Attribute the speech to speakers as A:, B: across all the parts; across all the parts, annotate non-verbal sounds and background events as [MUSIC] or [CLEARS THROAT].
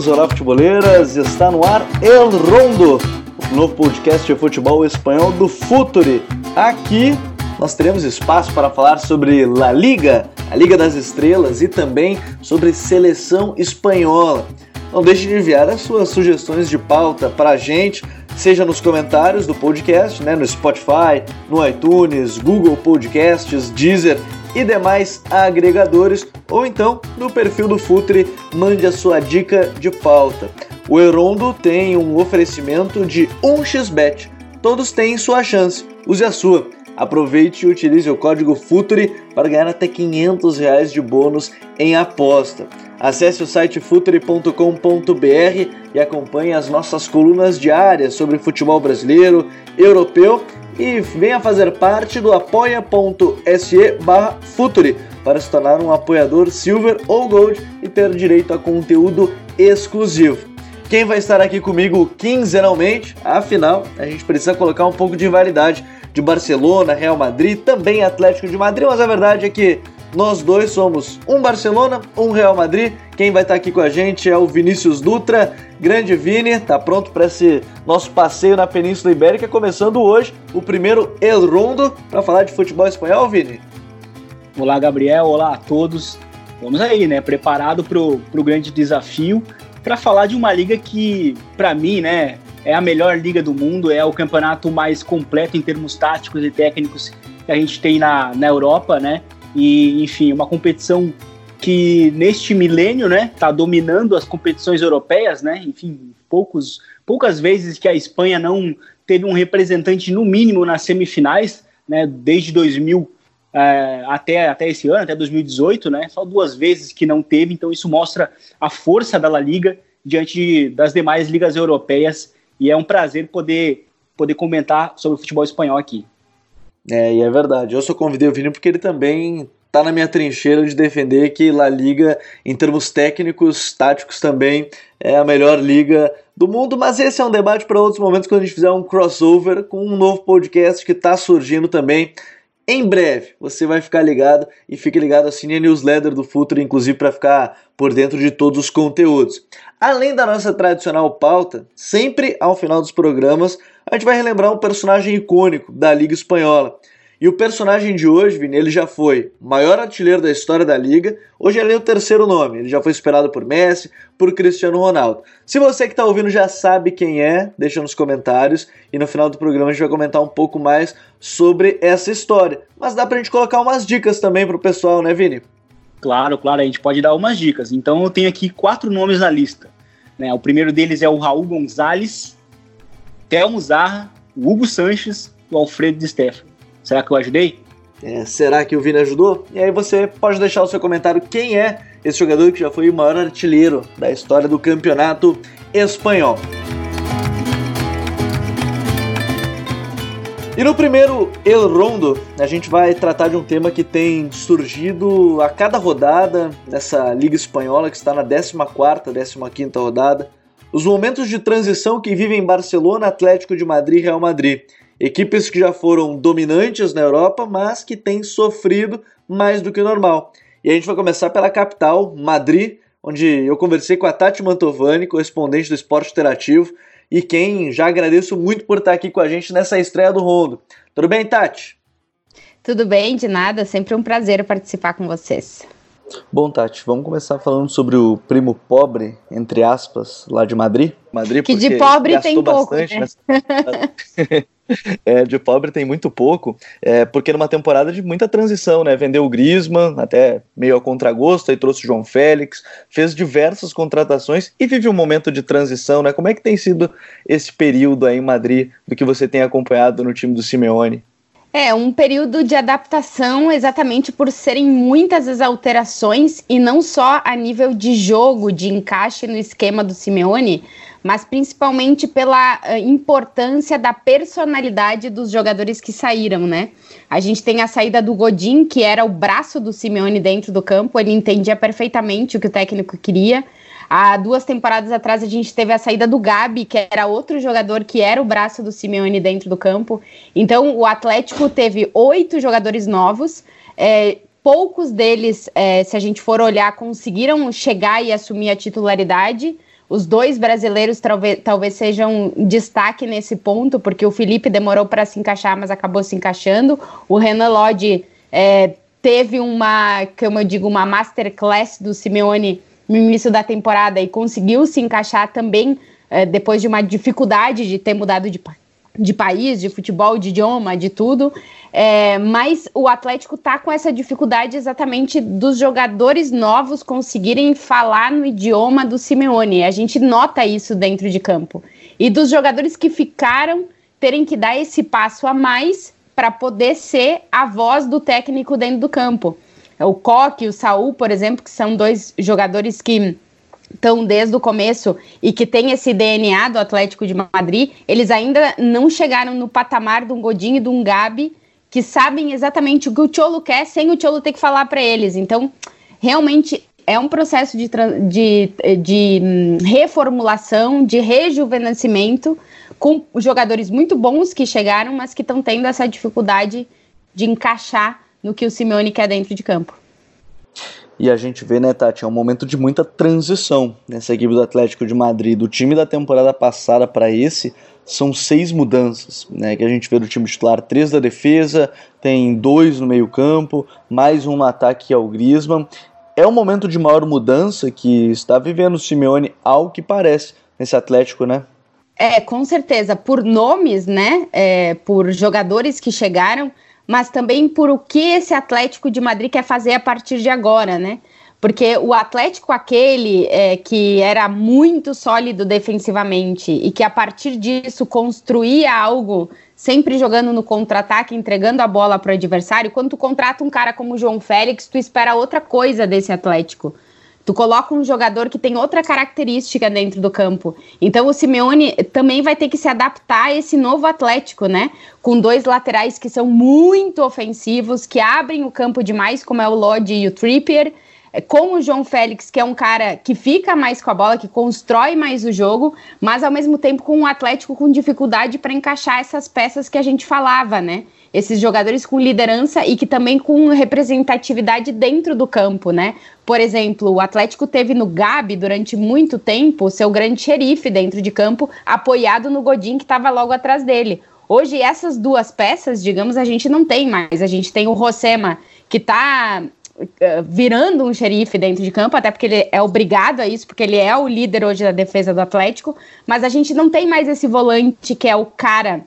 A: Futeboleiros! Olá, futeboleiras! Está no ar El Rondo, o novo podcast de futebol espanhol do Futuri. Aqui nós teremos espaço para falar sobre La Liga, a Liga das Estrelas e também sobre seleção espanhola. Não deixe de enviar as suas sugestões de pauta para a gente, seja nos comentários do podcast, né, no Spotify, no iTunes, Google Podcasts, Deezer e demais agregadores, ou então no perfil do Futre, mande a sua dica de pauta. O Erondo tem um oferecimento de 1xBet. Todos têm sua chance. Use a sua. Aproveite e utilize o código FUTURE para ganhar até 500 reais de bônus em aposta. Acesse o site future.com.br e acompanhe as nossas colunas diárias sobre futebol brasileiro, europeu e venha fazer parte do apoia.se Futuri para se tornar um apoiador Silver ou Gold e ter direito a conteúdo exclusivo. Quem vai estar aqui comigo quinzenalmente? Afinal, a gente precisa colocar um pouco de invalidade de Barcelona, Real Madrid, também Atlético de Madrid, mas a verdade é que nós dois somos um Barcelona, um Real Madrid. Quem vai estar aqui com a gente é o Vinícius Dutra, grande Vini, tá pronto para esse nosso passeio na Península Ibérica, começando hoje o primeiro El Rondo para falar de futebol espanhol, Vini.
B: Olá, Gabriel, olá a todos. Vamos aí, né? Preparado para o grande desafio para falar de uma liga que, para mim, né, é a melhor liga do mundo, é o campeonato mais completo em termos táticos e técnicos que a gente tem na, na Europa, né? E, enfim, uma competição que neste milênio, né, está dominando as competições europeias, né? Enfim, poucos, poucas vezes que a Espanha não teve um representante no mínimo nas semifinais, né? Desde 2000 é, até, até esse ano, até 2018, né? Só duas vezes que não teve, então isso mostra a força da La Liga diante das demais ligas europeias e é um prazer poder, poder comentar sobre o futebol espanhol aqui.
A: É, e é verdade. Eu só convidei o Vini porque ele também tá na minha trincheira de defender que La Liga, em termos técnicos, táticos também, é a melhor liga do mundo, mas esse é um debate para outros momentos quando a gente fizer um crossover com um novo podcast que está surgindo também em breve. Você vai ficar ligado e fique ligado, assine a newsletter do Futuro, inclusive para ficar por dentro de todos os conteúdos. Além da nossa tradicional pauta, sempre ao final dos programas a gente vai relembrar um personagem icônico da Liga Espanhola. E o personagem de hoje, Vini, ele já foi maior artilheiro da história da liga. Hoje ele é o terceiro nome. Ele já foi esperado por Messi, por Cristiano Ronaldo. Se você que está ouvindo já sabe quem é, deixa nos comentários. E no final do programa a gente vai comentar um pouco mais sobre essa história. Mas dá pra gente colocar umas dicas também pro pessoal, né, Vini?
B: Claro, claro, a gente pode dar umas dicas. Então eu tenho aqui quatro nomes na lista. Né? O primeiro deles é o Raul Gonzalez, Telmo Zarra, o Hugo Sanches e o Alfredo de Stefano. Será que eu ajudei?
A: É, será que o Vini ajudou? E aí você pode deixar o seu comentário quem é esse jogador que já foi o maior artilheiro da história do campeonato espanhol. E no primeiro El Rondo, a gente vai tratar de um tema que tem surgido a cada rodada nessa Liga Espanhola, que está na 14ª, 15ª rodada. Os momentos de transição que vivem Barcelona, Atlético de Madrid e Real Madrid. Equipes que já foram dominantes na Europa, mas que têm sofrido mais do que o normal. E a gente vai começar pela capital, Madrid, onde eu conversei com a Tati Mantovani, correspondente do Esporte Interativo, e quem já agradeço muito por estar aqui com a gente nessa estreia do Rondo. Tudo bem, Tati?
C: Tudo bem, de nada, sempre um prazer participar com vocês.
A: Bom, Tati, vamos começar falando sobre o primo pobre, entre aspas, lá de Madrid. Madrid
C: que de pobre tem pouco, né? [LAUGHS] [LAUGHS]
A: é, de pobre tem muito pouco, é, porque numa temporada de muita transição, né? Vendeu o Griezmann, até meio a contragosto, aí trouxe o João Félix, fez diversas contratações e vive um momento de transição, né? Como é que tem sido esse período aí em Madrid, do que você tem acompanhado no time do Simeone?
C: É, um período de adaptação exatamente por serem muitas as alterações e não só a nível de jogo, de encaixe no esquema do Simeone, mas principalmente pela uh, importância da personalidade dos jogadores que saíram, né? A gente tem a saída do Godin, que era o braço do Simeone dentro do campo, ele entendia perfeitamente o que o técnico queria. Há duas temporadas atrás a gente teve a saída do Gabi, que era outro jogador que era o braço do Simeone dentro do campo. Então o Atlético teve oito jogadores novos. É, poucos deles, é, se a gente for olhar, conseguiram chegar e assumir a titularidade. Os dois brasileiros talvez, talvez sejam destaque nesse ponto, porque o Felipe demorou para se encaixar, mas acabou se encaixando. O Renan Lodge é, teve uma, como eu digo, uma masterclass do Simeone no início da temporada e conseguiu se encaixar também é, depois de uma dificuldade de ter mudado de, de país, de futebol, de idioma, de tudo. É, mas o Atlético tá com essa dificuldade exatamente dos jogadores novos conseguirem falar no idioma do Simeone. A gente nota isso dentro de campo. E dos jogadores que ficaram terem que dar esse passo a mais para poder ser a voz do técnico dentro do campo. O Coque o Saul, por exemplo, que são dois jogadores que estão desde o começo e que tem esse DNA do Atlético de Madrid, eles ainda não chegaram no patamar de um Godinho e de um Gabi que sabem exatamente o que o Cholo quer sem o Cholo ter que falar para eles. Então, realmente é um processo de, de, de hum, reformulação, de rejuvenescimento, com jogadores muito bons que chegaram, mas que estão tendo essa dificuldade de encaixar no que o Simeone quer dentro de campo.
A: E a gente vê, né, Tati, é um momento de muita transição nessa equipe do Atlético de Madrid. Do time da temporada passada para esse, são seis mudanças, né? Que a gente vê do time titular, três da defesa, tem dois no meio-campo, mais um no ataque que é Griezmann. É um momento de maior mudança que está vivendo o Simeone, ao que parece, nesse Atlético, né?
C: É, com certeza, por nomes, né? É, por jogadores que chegaram, mas também por o que esse Atlético de Madrid quer fazer a partir de agora, né? Porque o Atlético, aquele é, que era muito sólido defensivamente e que a partir disso construía algo, sempre jogando no contra-ataque, entregando a bola para o adversário, quando tu contrata um cara como o João Félix, tu espera outra coisa desse Atlético. Tu coloca um jogador que tem outra característica dentro do campo. Então o Simeone também vai ter que se adaptar a esse novo Atlético, né? Com dois laterais que são muito ofensivos, que abrem o campo demais, como é o Lodi e o Trippier. É, com o João Félix, que é um cara que fica mais com a bola, que constrói mais o jogo, mas ao mesmo tempo com um Atlético com dificuldade para encaixar essas peças que a gente falava, né? Esses jogadores com liderança e que também com representatividade dentro do campo, né? Por exemplo, o Atlético teve no Gabi durante muito tempo seu grande xerife dentro de campo, apoiado no Godin que estava logo atrás dele. Hoje essas duas peças, digamos, a gente não tem mais. A gente tem o Rosema que está eh, virando um xerife dentro de campo, até porque ele é obrigado a isso, porque ele é o líder hoje da defesa do Atlético, mas a gente não tem mais esse volante que é o cara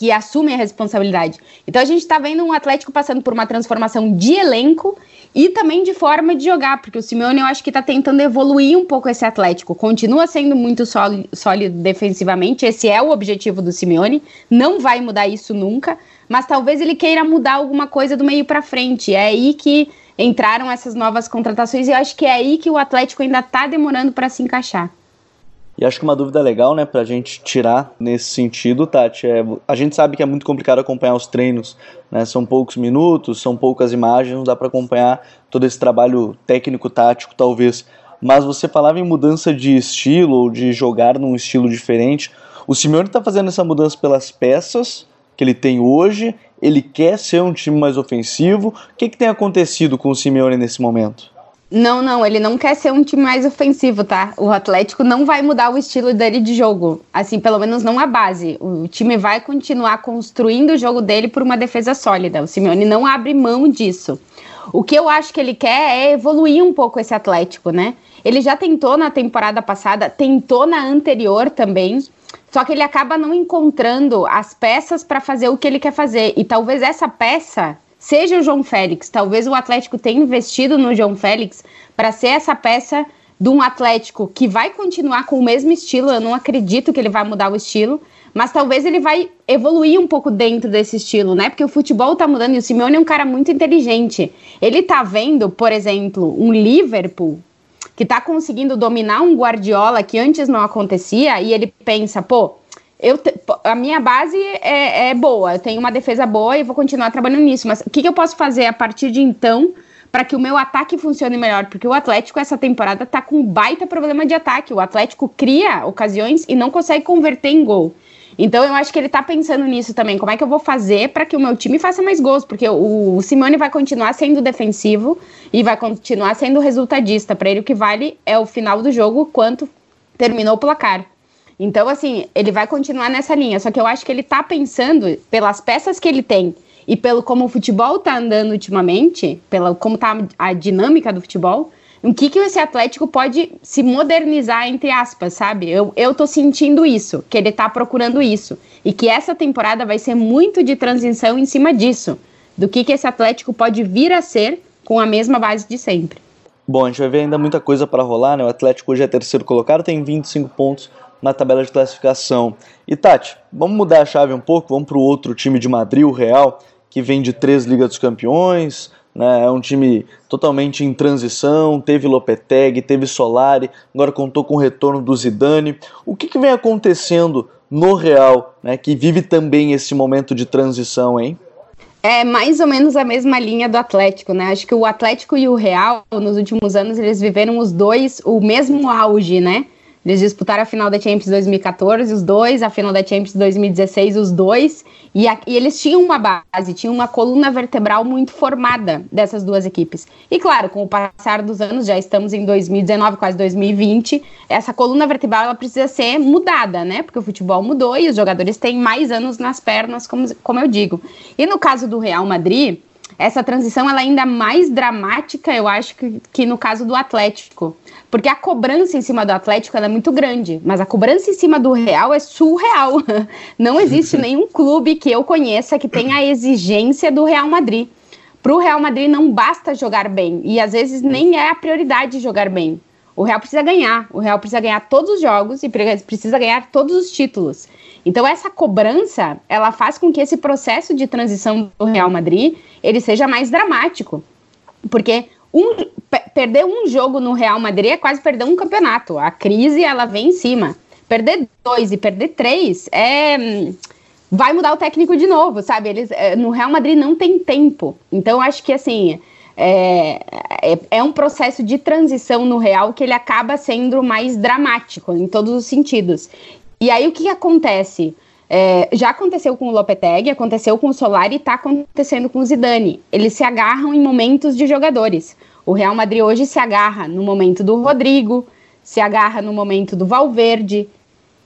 C: que assumem a responsabilidade. Então a gente está vendo um Atlético passando por uma transformação de elenco e também de forma de jogar, porque o Simeone eu acho que está tentando evoluir um pouco esse Atlético. Continua sendo muito sólido, defensivamente, esse é o objetivo do Simeone, não vai mudar isso nunca, mas talvez ele queira mudar alguma coisa do meio para frente. É aí que entraram essas novas contratações e eu acho que é aí que o Atlético ainda está demorando para se encaixar.
A: E acho que uma dúvida legal, né, pra gente tirar nesse sentido, Tati, é, a gente sabe que é muito complicado acompanhar os treinos, né, são poucos minutos, são poucas imagens, não dá para acompanhar todo esse trabalho técnico-tático, talvez. Mas você falava em mudança de estilo, ou de jogar num estilo diferente. O Simeone está fazendo essa mudança pelas peças que ele tem hoje, ele quer ser um time mais ofensivo. O que, que tem acontecido com o Simeone nesse momento?
C: Não, não, ele não quer ser um time mais ofensivo, tá? O Atlético não vai mudar o estilo dele de jogo. Assim, pelo menos não a base. O time vai continuar construindo o jogo dele por uma defesa sólida. O Simeone não abre mão disso. O que eu acho que ele quer é evoluir um pouco esse Atlético, né? Ele já tentou na temporada passada, tentou na anterior também. Só que ele acaba não encontrando as peças para fazer o que ele quer fazer. E talvez essa peça seja o João Félix. Talvez o Atlético tenha investido no João Félix para ser essa peça de um Atlético que vai continuar com o mesmo estilo. Eu não acredito que ele vai mudar o estilo, mas talvez ele vai evoluir um pouco dentro desse estilo, né? Porque o futebol tá mudando e o Simeone é um cara muito inteligente. Ele tá vendo, por exemplo, um Liverpool que tá conseguindo dominar um Guardiola que antes não acontecia e ele pensa, pô, eu te, a minha base é, é, boa, eu tenho uma defesa boa e vou continuar trabalhando nisso. Mas o que, que eu posso fazer a partir de então para que o meu ataque funcione melhor? Porque o Atlético essa temporada tá com um baita problema de ataque. O Atlético cria ocasiões e não consegue converter em gol. Então eu acho que ele tá pensando nisso também. Como é que eu vou fazer para que o meu time faça mais gols? Porque o, o Simeone vai continuar sendo defensivo e vai continuar sendo resultadista. Para ele o que vale é o final do jogo, quanto terminou o placar. Então, assim, ele vai continuar nessa linha. Só que eu acho que ele tá pensando, pelas peças que ele tem e pelo como o futebol tá andando ultimamente, pela como tá a dinâmica do futebol, o que, que esse Atlético pode se modernizar, entre aspas, sabe? Eu, eu tô sentindo isso, que ele tá procurando isso. E que essa temporada vai ser muito de transição em cima disso. Do que, que esse Atlético pode vir a ser com a mesma base de sempre.
A: Bom, a gente vai ver ainda muita coisa para rolar, né? O Atlético hoje é terceiro colocado, tem 25 pontos na tabela de classificação. E Tati, vamos mudar a chave um pouco, vamos para o outro time de Madrid, o Real, que vem de três Ligas dos Campeões, né? É um time totalmente em transição. Teve Lopetegui, teve Solari, agora contou com o retorno do Zidane. O que, que vem acontecendo no Real, né? Que vive também esse momento de transição, hein?
C: É mais ou menos a mesma linha do Atlético, né? Acho que o Atlético e o Real, nos últimos anos, eles viveram os dois o mesmo auge, né? Eles disputaram a final da Champions 2014, os dois, a final da Champions 2016, os dois, e, a, e, eles tinham uma base, tinham uma coluna vertebral muito formada dessas duas equipes. E claro, com o passar dos anos, já estamos em 2019, quase 2020, essa coluna vertebral ela precisa ser mudada, né? Porque o futebol mudou e os jogadores têm mais anos nas pernas, como, como eu digo. E no caso do Real Madrid, essa transição ela é ainda mais dramática, eu acho, que, que no caso do Atlético. Porque a cobrança em cima do Atlético é muito grande, mas a cobrança em cima do Real é surreal. [LAUGHS] Não existe [LAUGHS] nenhum clube que eu conheça que tenha a exigência do Real Madrid. Para o Real Madrid não basta jogar bem, e às vezes nem é a prioridade jogar bem. O Real precisa ganhar, o Real precisa ganhar todos os jogos e precisa ganhar todos os títulos. Então essa cobrança, ela faz com que esse processo de transição do Real Madrid, ele seja mais dramático. Porque um, perder um jogo no Real Madrid é quase perder um campeonato. A crise, ela vem em cima. Perder dois e perder três é vai mudar o técnico de novo, sabe? Eles é, no Real Madrid não tem tempo. Então acho que assim é, é, é, um processo de transição no Real que ele acaba sendo mais dramático em todos os sentidos. E aí o que, acontece? É, já aconteceu com o Lopetegui, aconteceu com o Solari e está acontecendo com o Zidane. Eles se agarram em momentos de jogadores. O Real Madrid hoje se agarra no momento do Rodrigo, se agarra no momento do Valverde,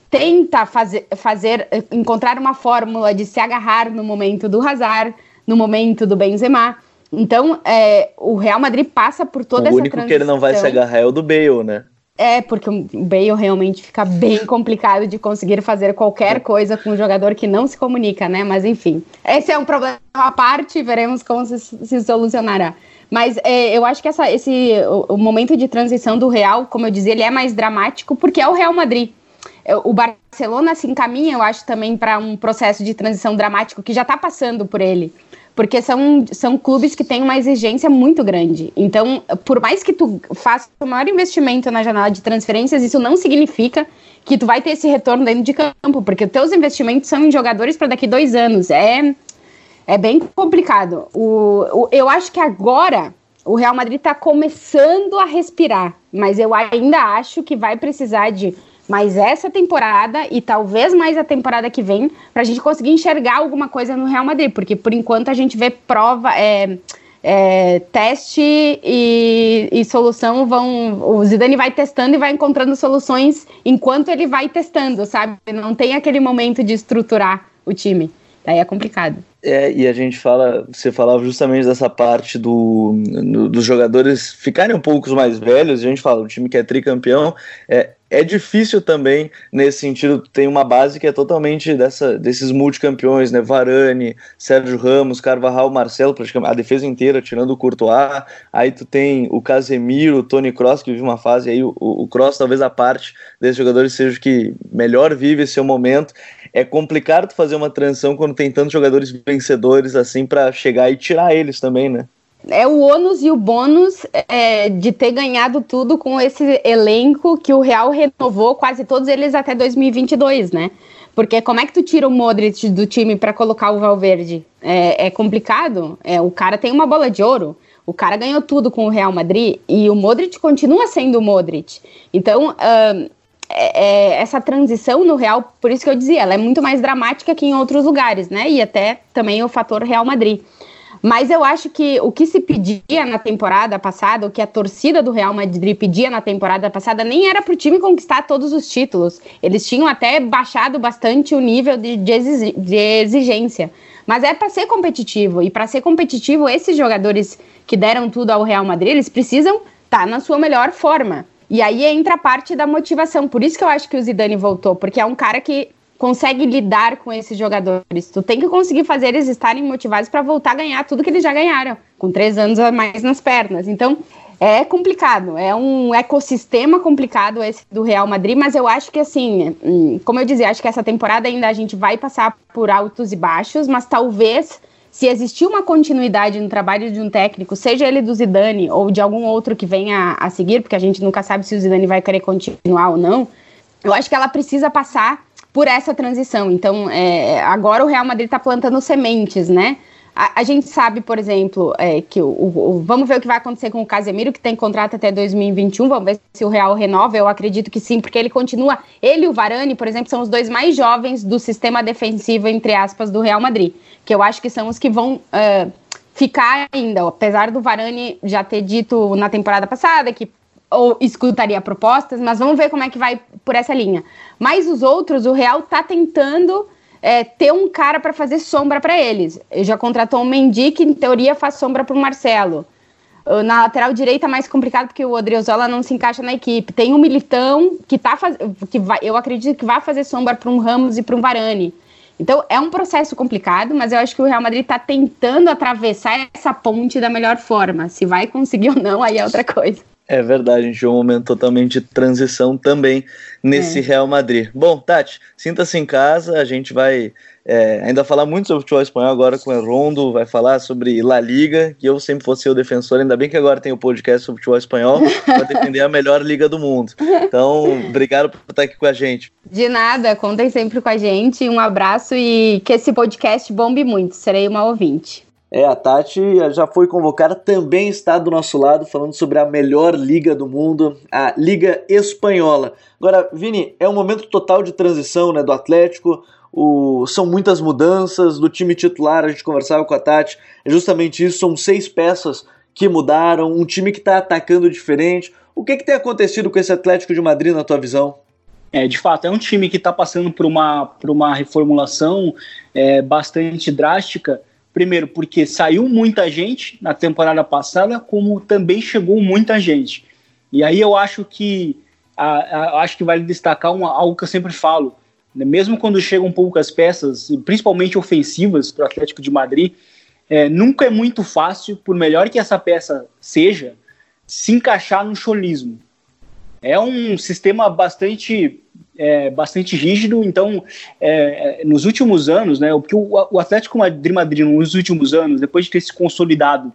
C: tenta fazer, fazer encontrar uma fórmula de se agarrar no momento do Hazard, no momento do Benzema. Então, é, o Real Madrid passa por toda o essa
A: transição. O único que ele não vai se agarrar é o do Bale, né?
C: É, porque o Bale realmente fica bem complicado de conseguir fazer qualquer coisa com um jogador que não se comunica, né? Mas enfim, esse é um problema à parte, veremos como se, se solucionará. Mas é, eu acho que essa, esse, o, o, momento de transição do Real, como eu dizia, ele é mais dramático porque é o Real Madrid. É, o Barcelona se encaminha, eu acho, também para um processo de transição dramático que já está passando por ele porque são, são clubes que têm uma exigência muito grande. Então, por mais que tu faça o maior investimento na janela de transferências, isso não significa que tu vai ter esse retorno dentro de campo, porque os teus investimentos são em jogadores para daqui dois anos. É, é bem complicado. O, o, eu acho que agora o Real Madrid está começando a respirar, mas eu ainda acho que vai precisar de mais essa temporada e talvez mais a temporada que vem para a gente conseguir enxergar alguma coisa no Real Madrid, porque por enquanto a gente vê prova, é, é, teste e, e, solução vão. O Zidane vai testando e vai encontrando soluções enquanto ele vai testando, sabe? Não tem aquele momento de estruturar o time. Daí é complicado.
A: É, e a gente fala, você falava justamente dessa parte do, do, dos jogadores ficarem um pouco mais velhos, a gente fala, o time que é tricampeão, é, é difícil também nesse sentido. Tem uma base que é totalmente dessa, desses multicampeões, né? Varane, Sérgio Ramos, Carvajal, Marcelo, praticamente a defesa inteira, tirando o Courtois. Aí tu tem o Casemiro, o Tony Cross, que vive uma fase aí. O, o Cross, talvez a parte desses jogadores seja o que melhor vive esse momento. É complicado fazer uma transição quando tem tantos jogadores vencedores assim para chegar e tirar eles também, né?
C: é o ônus e o bônus é, de ter ganhado tudo com esse elenco que o Real renovou, quase todos eles até 2022, né? Porque como é que tu tira o Modric do time para colocar o Valverde? É, é complicado. É, o cara tem uma bola de ouro. O cara ganhou tudo com o Real Madrid e o Modric continua sendo o Modric. Então, uh, é, é, essa transição no Real, por isso que eu dizia, ela é muito mais dramática que em outros lugares, né? E até também o fator Real Madrid. Mas eu acho que o que se pedia na temporada passada, o que a torcida do Real Madrid pedia na temporada passada, nem era para o time conquistar todos os títulos. Eles tinham até baixado bastante o nível de, de exigência. Mas é para ser competitivo. E para ser competitivo, esses jogadores que deram tudo ao Real Madrid, eles precisam estar tá na sua melhor forma. E aí entra a parte da motivação. Por isso que eu acho que o Zidane voltou, porque é um cara que consegue lidar com esses jogadores. Tu tem que conseguir fazer eles estarem motivados para voltar a ganhar tudo que eles já ganharam, com três anos a mais nas pernas. Então, é complicado, é um ecossistema complicado esse do Real Madrid, mas eu acho que assim, hum, como eu dizia, acho que essa temporada ainda a gente vai passar por altos e baixos, mas talvez se existir uma continuidade no trabalho de um técnico, seja ele do Zidane ou de algum outro que venha a seguir, porque a gente nunca sabe se o Zidane vai querer continuar ou não, eu acho que ela precisa passar por essa transição. Então, é, agora o Real Madrid está plantando sementes, né? A, gente sabe, por exemplo, é, que o, o, vamos ver o que vai acontecer com o Casemiro, que tem contrato até 2021. Vamos ver se o Real renova. Eu acredito que sim, porque ele continua. Ele e o Varane, por exemplo, são os dois mais jovens do sistema defensivo, entre aspas, do Real Madrid. Que eu acho que são os que vão. Uh, ficar ainda, apesar do Varane já ter dito na temporada passada que ou escutaria propostas, mas vamos ver como é que vai por essa linha. Mas os outros, o Real tá tentando é, ter um cara para fazer sombra para eles. Ele já contratou um Mendy que, em teoria, faz sombra para o Marcelo. Ah, na lateral direita é mais complicado porque o Odriozola não se encaixa na equipe. Tem um Militão que tá faz... que vai, eu acredito que vai fazer sombra para um Ramos e para um Varane. Então é um processo complicado, mas eu acho que o Real Madrid está tentando atravessar essa ponte da melhor forma. Se vai conseguir [LAUGHS] ou não, aí é outra coisa.
A: É verdade, a gente é um momento totalmente de transição também nesse é. Real Madrid. Bom, Tati, sinta-se em casa, a gente vai é, ainda falar muito sobre futebol espanhol agora com o Rondo, vai falar sobre La Liga, que eu sempre fosse seu defensor, ainda bem que agora tem o podcast sobre futebol espanhol para defender a melhor liga do mundo. Então, obrigado por estar aqui com a gente.
C: De nada, contem sempre com a gente, um abraço e que esse podcast bombe muito, serei uma ouvinte.
A: É, a Tati já foi convocada, também está do nosso lado, falando sobre a melhor liga do mundo, a Liga Espanhola. Agora, Vini, é um momento total de transição né, do Atlético, o, são muitas mudanças do time titular, a gente conversava com a Tati, é justamente isso, são seis peças que mudaram, um time que está atacando diferente. O que, que tem acontecido com esse Atlético de Madrid na tua visão?
B: É, de fato, é um time que está passando por uma, por uma reformulação é, bastante drástica, Primeiro, porque saiu muita gente na temporada passada, como também chegou muita gente. E aí eu acho que a, a, acho que vale destacar uma, algo que eu sempre falo. Né? Mesmo quando chegam poucas peças, principalmente ofensivas, para o Atlético de Madrid, é, nunca é muito fácil, por melhor que essa peça seja, se encaixar no cholismo. É um sistema bastante é, bastante rígido. Então, é, é, nos últimos anos, né, porque o, o Atlético Madrid, Madrid, nos últimos anos, depois de ter se consolidado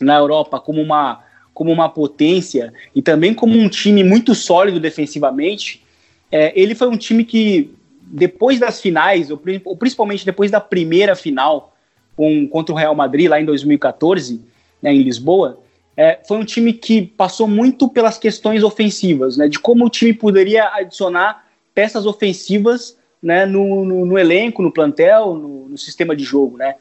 B: na Europa como uma, como uma potência e também como um time muito sólido defensivamente, é, ele foi um time que, depois das finais, ou, ou principalmente depois da primeira final com, contra o Real Madrid, lá em 2014, né, em Lisboa, é, foi um time que passou muito pelas questões ofensivas, né, de como o time poderia adicionar peças ofensivas né, no, no, no elenco, no plantel, no, no, sistema de jogo, né?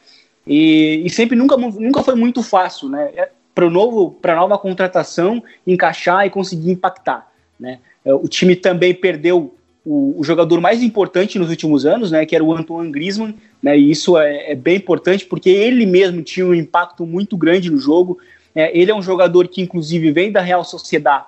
B: E, e, sempre nunca, nunca foi muito fácil, né? É, para novo, para nova contratação encaixar e conseguir impactar, né? É, o time também perdeu o, o, jogador mais importante nos últimos anos, né? Que era o Antoine Griezmann, né? E isso é, é bem importante porque ele mesmo tinha um impacto muito grande no jogo. É, ele é um jogador que, inclusive, vem da Real Sociedade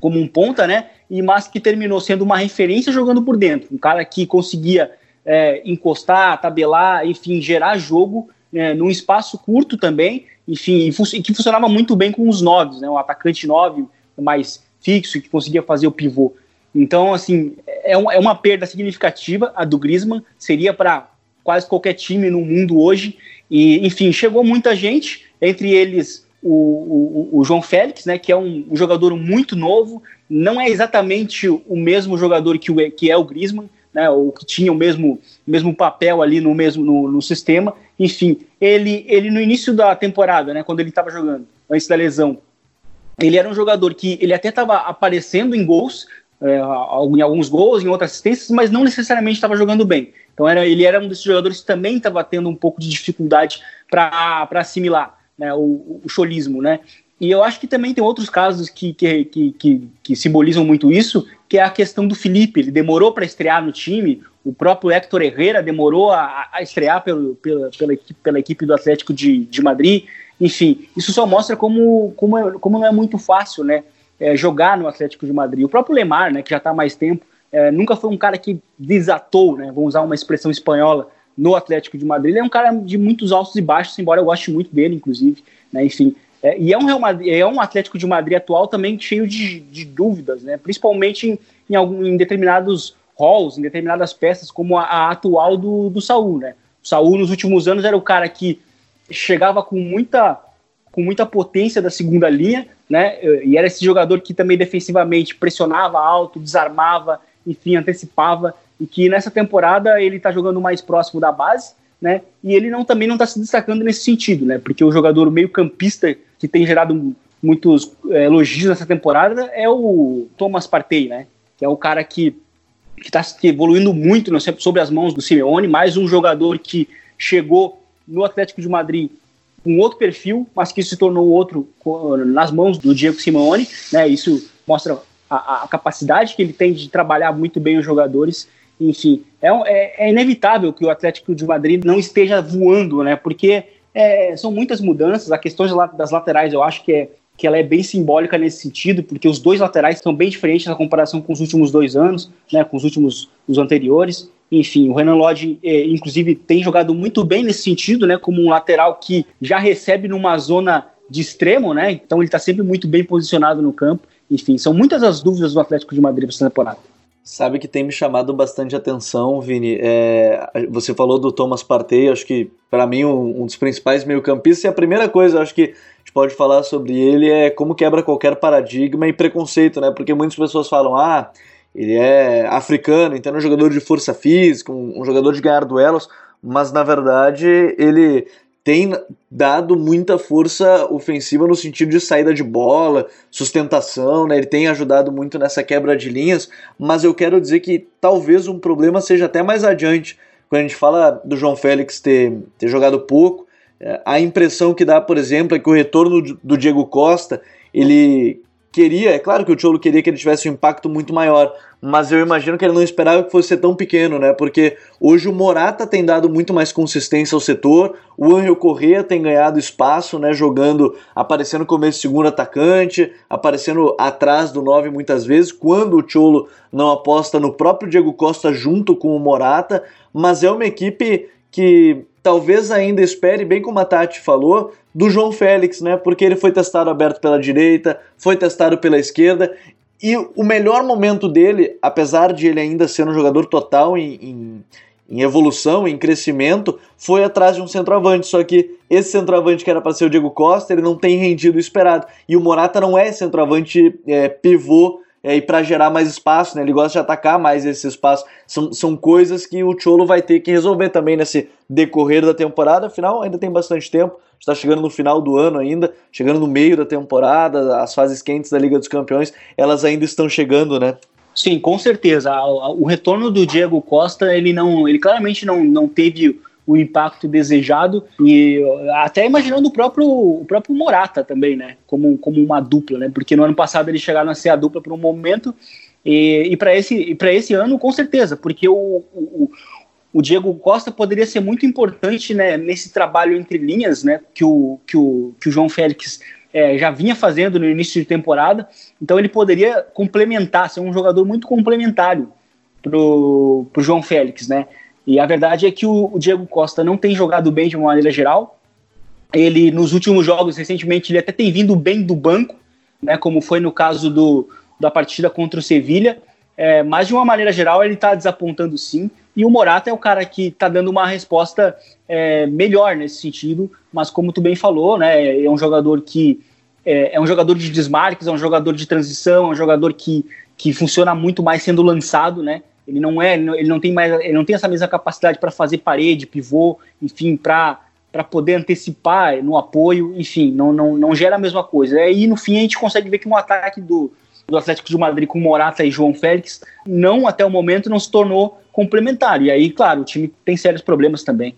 B: como um ponta, né? E mas que terminou sendo uma referência jogando por dentro, um cara que conseguia é, encostar, tabelar, enfim, gerar jogo né, num espaço curto também, enfim, e, fu e que funcionava muito bem com os noves, né? Um atacante nove mais fixo que conseguia fazer o pivô. Então, assim, é, um, é uma perda significativa a do Griezmann, seria para quase qualquer time no mundo hoje. E, enfim, chegou muita gente, entre eles o, o, o, João Félix, né, que é um, um, jogador muito novo, não é exatamente o mesmo jogador que, o, que é o Griezmann, né, ou que tinha o mesmo, mesmo papel ali no mesmo no, no sistema. Enfim, ele, ele no início da temporada, né, quando ele estava jogando, antes da lesão, ele era um jogador que ele até estava aparecendo em gols, é, em alguns gols, em outras assistências, mas não necessariamente estava jogando bem. Então era, ele era um desses jogadores que também estava tendo um pouco de dificuldade para assimilar né, o, o cholismo, né? E eu acho que também tem outros casos que, que, que, que, que simbolizam muito isso, que é a questão do Felipe. Ele demorou para estrear no time, o próprio Héctor Herrera demorou a, a estrear pelo, pela, pela, equipe, pela equipe do Atlético de, de Madrid. Enfim, isso só mostra como, como, é, como não é muito fácil né, é, jogar no Atlético de Madrid. O próprio Lemar, né, que já está há mais tempo, é, nunca foi um cara que desatou, né, vamos usar uma expressão espanhola, no Atlético de Madrid. Ele é um cara de muitos altos e baixos, embora eu goste muito dele, inclusive. Né, enfim, é, e é um, Real Madrid, é um Atlético de Madrid atual também cheio de, de dúvidas, né, principalmente em, em, algum, em determinados roles, em determinadas peças, como a, a atual do, do. Né. O Saul, nos últimos anos, era o cara que chegava com muita, com muita potência da segunda linha, né? E era esse jogador que também defensivamente pressionava alto, desarmava, enfim, antecipava. E que nessa temporada ele está jogando mais próximo da base, né? E ele não também não está se destacando nesse sentido, né? Porque o jogador meio-campista que tem gerado muitos é, elogios nessa temporada é o Thomas Partey, né? Que é o cara que que está evoluindo muito no, sobre as mãos do Simeone, mais um jogador que chegou no Atlético de Madrid com outro perfil, mas que se tornou outro nas mãos do Diego Simeone, né? Isso mostra a, a, capacidade que ele tem de trabalhar muito bem os jogadores. Enfim, é, é, é inevitável que o Atlético de Madrid não esteja voando, né? Porque é, são muitas mudanças. A questão das laterais, eu acho que é que ela é bem simbólica nesse sentido, porque os dois laterais são bem diferentes na comparação com os últimos dois anos, né, com os últimos os anteriores. Enfim, o Renan Lodge, é, inclusive, tem jogado muito bem nesse sentido, né? Como um lateral que já recebe numa zona de extremo, né? Então ele está sempre muito bem posicionado no campo. Enfim, são muitas as dúvidas do Atlético de Madrid para essa temporada.
A: Sabe que tem me chamado bastante atenção, Vini. É, você falou do Thomas Partey, acho que para mim um, um, dos principais meio-campistas. E a primeira coisa, acho que a gente pode falar sobre ele é como quebra qualquer paradigma e preconceito, né? Porque muitas pessoas falam, ah, ele é africano, então é um jogador de força física, um, um jogador de ganhar duelos, mas na verdade ele tem dado muita força ofensiva no sentido de saída de bola, sustentação, né? Ele tem ajudado muito nessa quebra de linhas, mas eu quero dizer que talvez um problema seja até mais adiante. Quando a gente fala do João Félix ter, ter jogado pouco, é, a impressão que dá, por exemplo, é que o retorno do Diego Costa, ele queria, é claro que o Cholo queria que ele tivesse um impacto muito maior, mas eu imagino que ele não esperava que fosse ser tão pequeno, né? Porque hoje o Morata tem dado muito mais consistência ao setor, o Angel Correa tem ganhado espaço, né? Jogando, aparecendo como esse segundo atacante, aparecendo atrás do 9 muitas vezes, quando o Cholo não aposta no próprio Diego Costa junto com o Morata, mas é uma equipe que talvez ainda espere, bem como a Tati falou, do João Félix, né? Porque ele foi testado aberto pela direita, foi testado pela esquerda. E o melhor momento dele, apesar de ele ainda ser um jogador total em, em, em evolução, em crescimento, foi atrás de um centroavante. Só que esse centroavante que era para ser o Diego Costa, ele não tem rendido o esperado. E o Morata não é centroavante é, pivô é, e para gerar mais espaço, né? Ele gosta de atacar mais esse espaço. São, são coisas que o Cholo vai ter que resolver também nesse decorrer da temporada. Afinal, ainda tem bastante tempo. Está chegando no final do ano ainda, chegando no meio da temporada, as fases quentes da Liga dos Campeões, elas ainda estão chegando, né?
B: Sim, com certeza. O retorno do Diego Costa, ele não, ele claramente não, não teve o impacto desejado e até imaginando o próprio, o próprio Morata também, né, como, como uma dupla, né, porque no ano passado eles chegaram a ser a dupla por um momento e, e para esse, para esse ano com certeza, porque o, o, o Diego Costa poderia ser muito importante né, nesse trabalho entre linhas né, que, o, que, o, que o João Félix é, já vinha fazendo no início de temporada, então ele poderia complementar, ser um jogador muito complementário para o João Félix, né? E a verdade é que o, o, Diego Costa não tem jogado bem de uma maneira geral. Ele, nos últimos jogos, recentemente, ele até tem vindo bem do banco, né, como foi no caso do, da partida contra o Sevilha. É, mas, de uma maneira geral, ele está desapontando sim. E o Morata é o cara que está dando uma resposta é, melhor nesse sentido. Mas, como tu bem falou, né, é um jogador que é, é um jogador de desmarques, é um jogador de transição, é um jogador que, que funciona muito mais sendo lançado, né? Ele não é, ele não tem mais, ele não tem essa mesma capacidade para fazer parede, pivô, enfim, para para poder antecipar no apoio, enfim, não, não, não gera a mesma coisa. E no fim a gente consegue ver que um ataque do, do Atlético de Madrid com Morata e João Félix, não até o momento não se tornou complementar. E aí, claro, o time tem sérios problemas também.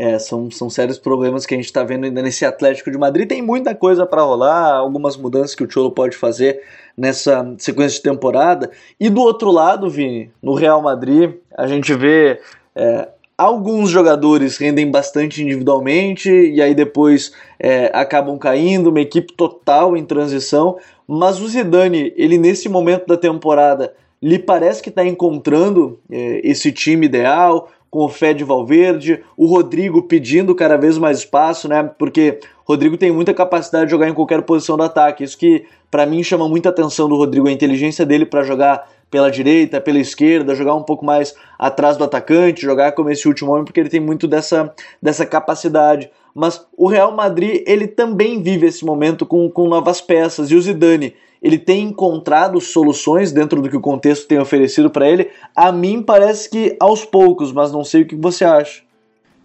A: É, são, são sérios problemas que a gente está vendo ainda nesse Atlético de Madrid. Tem muita coisa para rolar, algumas mudanças que o Cholo pode fazer nessa sequência de temporada. E do outro lado, Vini, no Real Madrid, a gente vê é, alguns jogadores rendem bastante individualmente e aí depois é, acabam caindo, uma equipe total em transição. Mas o Zidane, ele nesse momento da temporada, lhe parece que está encontrando é, esse time ideal com o Fed Valverde, o Rodrigo pedindo cada vez mais espaço, né? Porque Rodrigo tem muita capacidade de jogar em qualquer posição do ataque. Isso que para mim chama muita atenção do Rodrigo, a inteligência dele para jogar pela direita, pela esquerda, jogar um pouco mais atrás do atacante, jogar como esse último homem, porque ele tem muito dessa, dessa capacidade. Mas o Real Madrid, ele também vive esse momento com, com novas peças. E o Zidane, ele tem encontrado soluções dentro do que o contexto tem oferecido para ele. A mim parece que aos poucos, mas não sei o que você acha.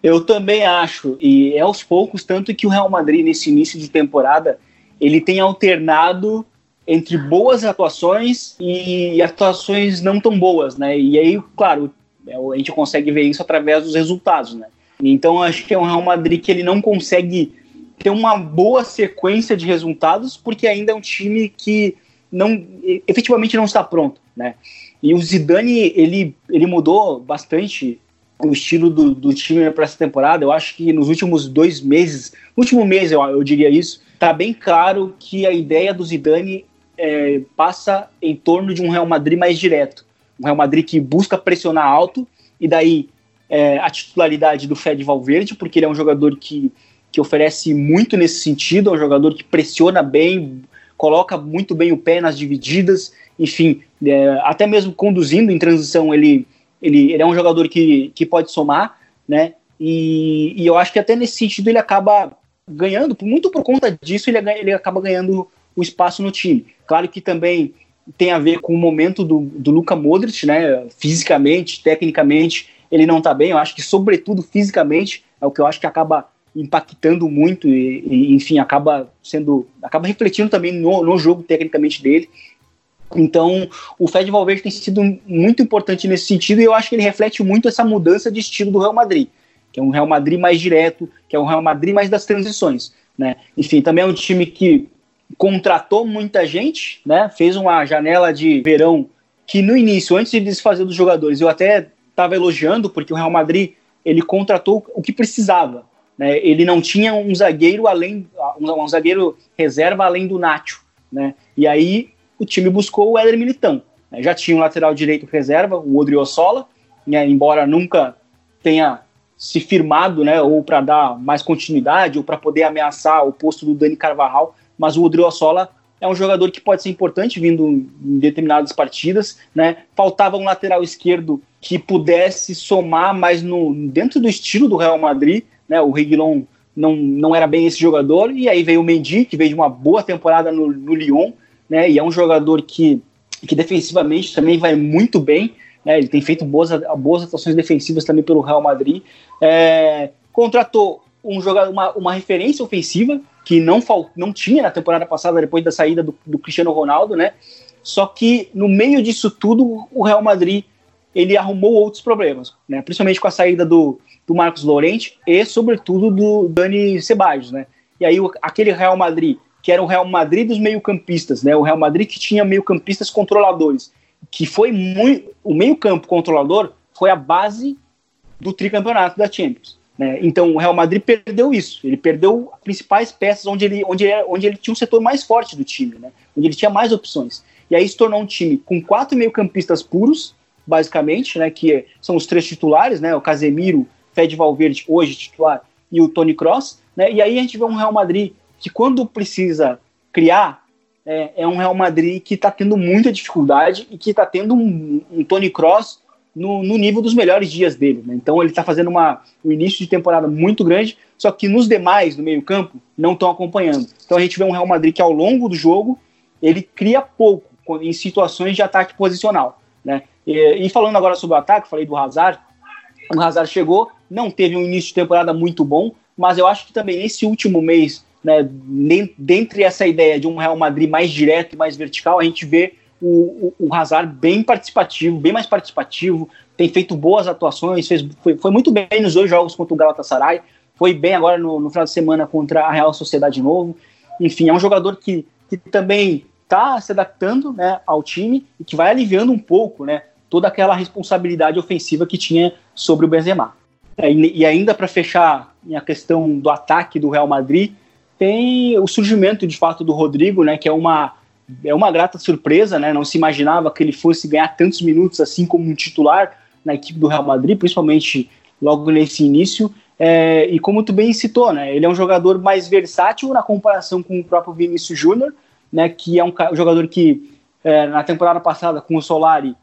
B: Eu também acho, e é aos poucos, tanto que o Real Madrid, nesse início de temporada, ele tem alternado entre boas atuações e atuações não tão boas, né? E aí, claro, é, a gente consegue ver isso através dos resultados, né? Então, acho que é um Real Madrid que ele não consegue ter uma boa sequência de resultados, porque ainda é um time que não efetivamente não está pronto, né? E o Zidane ele, ele mudou bastante o estilo do, do time para essa temporada. Eu acho que nos últimos dois meses, último mês eu, eu diria isso, tá bem claro que a ideia do Zidane é, passa em torno de um Real Madrid mais direto, um Real Madrid que busca pressionar alto e daí é, a titularidade do Fed Valverde, porque ele é um jogador que que oferece muito nesse sentido, é um jogador que pressiona bem, coloca muito bem o pé nas divididas, enfim, é, até mesmo conduzindo em transição, ele, ele, ele é um jogador que, que pode somar, né? E, e eu acho que até nesse sentido ele acaba ganhando, muito por conta disso, ele, ele acaba ganhando o espaço no time. Claro que também tem a ver com o momento do, do Luka Modric, né? Fisicamente, tecnicamente, ele não está bem. Eu acho que, sobretudo, fisicamente, é o que eu acho que acaba impactando muito e, e, enfim, acaba sendo, acaba refletindo também no, no jogo tecnicamente dele. Então, o Fed Valverde tem sido muito importante nesse sentido e eu acho que ele reflete muito essa mudança de estilo do Real Madrid, que é um Real Madrid mais direto, que é um Real Madrid mais das transições, né? Enfim, também é um time que contratou muita gente, né? Fez uma janela de verão que no início, antes de desfazer dos jogadores, eu até estava elogiando porque o Real Madrid ele contratou o que precisava, né? Ele não tinha um zagueiro além, um, zagueiro reserva além do Nacho, né? E aí o time buscou o Éder Militão. Né? Já tinha um lateral direito reserva, o Odriozola, né? embora nunca tenha se firmado, né, ou para dar mais continuidade, ou para poder ameaçar o posto do Dani Carvajal, mas o Odriozola é um jogador que pode ser importante vindo em determinadas partidas, né? Faltava um lateral esquerdo que pudesse somar mais no dentro do estilo do Real Madrid, né? O Reguilon não, não era bem esse jogador, e aí veio o Mendy, que veio de uma boa temporada no, no Lyon, né? E é um jogador que, que defensivamente também vai muito bem, né? Ele tem feito boas, boas atuações defensivas também pelo Real Madrid. É, contratou um jogador, uma, uma referência ofensiva que não, não tinha na temporada passada, depois da saída do, do Cristiano Ronaldo, né? Só que no meio disso tudo, o Real Madrid ele arrumou outros problemas, né? Principalmente com a saída do, do Marcos Lorente e, sobretudo, do Dani Ceballos, né? E aí, aquele Real Madrid, que era o Real Madrid dos meio-campistas, né? O Real Madrid que tinha meio-campistas controladores, que foi muito. O meio-campo controlador foi a base do tricampeonato da Champions. Né? Então, o Real Madrid perdeu isso. Ele perdeu as principais peças onde ele, onde, ele, onde ele tinha um setor mais forte do time, né? Onde ele tinha mais opções. E aí se tornou um time com quatro meio-campistas puros, basicamente, né? Que são os três titulares, né? O Casemiro, Fed Valverde, hoje titular, e o Tony Cross, né? E aí a gente vê um Real Madrid que quando precisa criar, é, é um Real Madrid que está tendo muita dificuldade e que está tendo um, um Tony Cross no, no, nível dos melhores dias dele. Né? Então ele está fazendo uma, um início de temporada muito grande, só que nos demais, no meio campo, não estão acompanhando. Então a gente vê um Real Madrid que ao longo do jogo ele cria pouco em situações de ataque posicional. Né? E, e falando agora sobre o ataque, falei do Hazard, o Hazard chegou, não teve um início de temporada muito bom, mas eu acho que também nesse último mês, né, dentre essa ideia de um Real Madrid mais direto e mais vertical, a gente vê o, o, o Hazard bem participativo, bem mais participativo, tem feito boas atuações, fez, foi, foi muito bem nos dois jogos contra o Galatasaray, foi bem agora no, no final de semana contra a Real Sociedade de novo. Enfim, é um jogador que, que também está se adaptando né, ao time e que vai aliviando um pouco né, toda aquela responsabilidade ofensiva que tinha sobre o Benzema. É, e ainda para fechar a questão do ataque do Real Madrid, tem o surgimento de fato do Rodrigo, né, que é uma, é uma grata surpresa, né, não se imaginava que ele fosse ganhar tantos minutos assim como um titular na equipe do Real Madrid, principalmente logo nesse início. É, e como tu bem citou, né, ele é um jogador mais versátil na comparação com o próprio Vinícius Júnior, né, que é um, jogador que é, na temporada passada com o Solari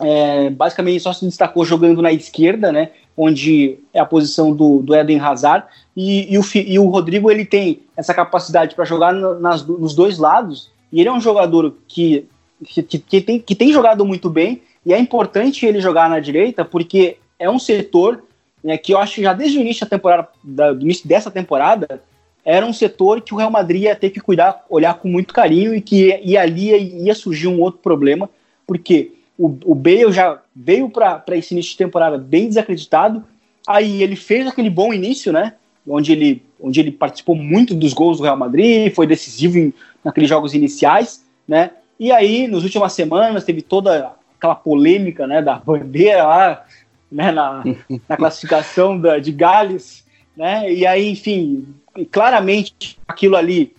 B: é, basicamente só se destacou jogando na esquerda, né, onde é a posição do, do Eden Hazard, e, e, o, e o Rodrigo ele tem essa capacidade para jogar nas, nos dois lados, e ele é um jogador que, que, que, tem, que tem jogado muito bem, e é importante ele jogar na direita, porque é um setor né, que eu acho que já desde o início da temporada, da, do início dessa temporada, era um setor que o Real Madrid ia ter que cuidar, olhar com muito carinho e que e ali ia, surgir um outro problema, porque o, o Bale já veio para esse início de temporada bem desacreditado. Aí ele fez aquele bom início, né? Onde ele, onde ele participou muito dos gols do Real Madrid, foi decisivo em, naqueles jogos iniciais, né? E aí, nas últimas semanas, teve toda aquela polêmica, né, da bandeira lá, né, na, [LAUGHS] na classificação da, de Gales, né? E aí, enfim, claramente aquilo ali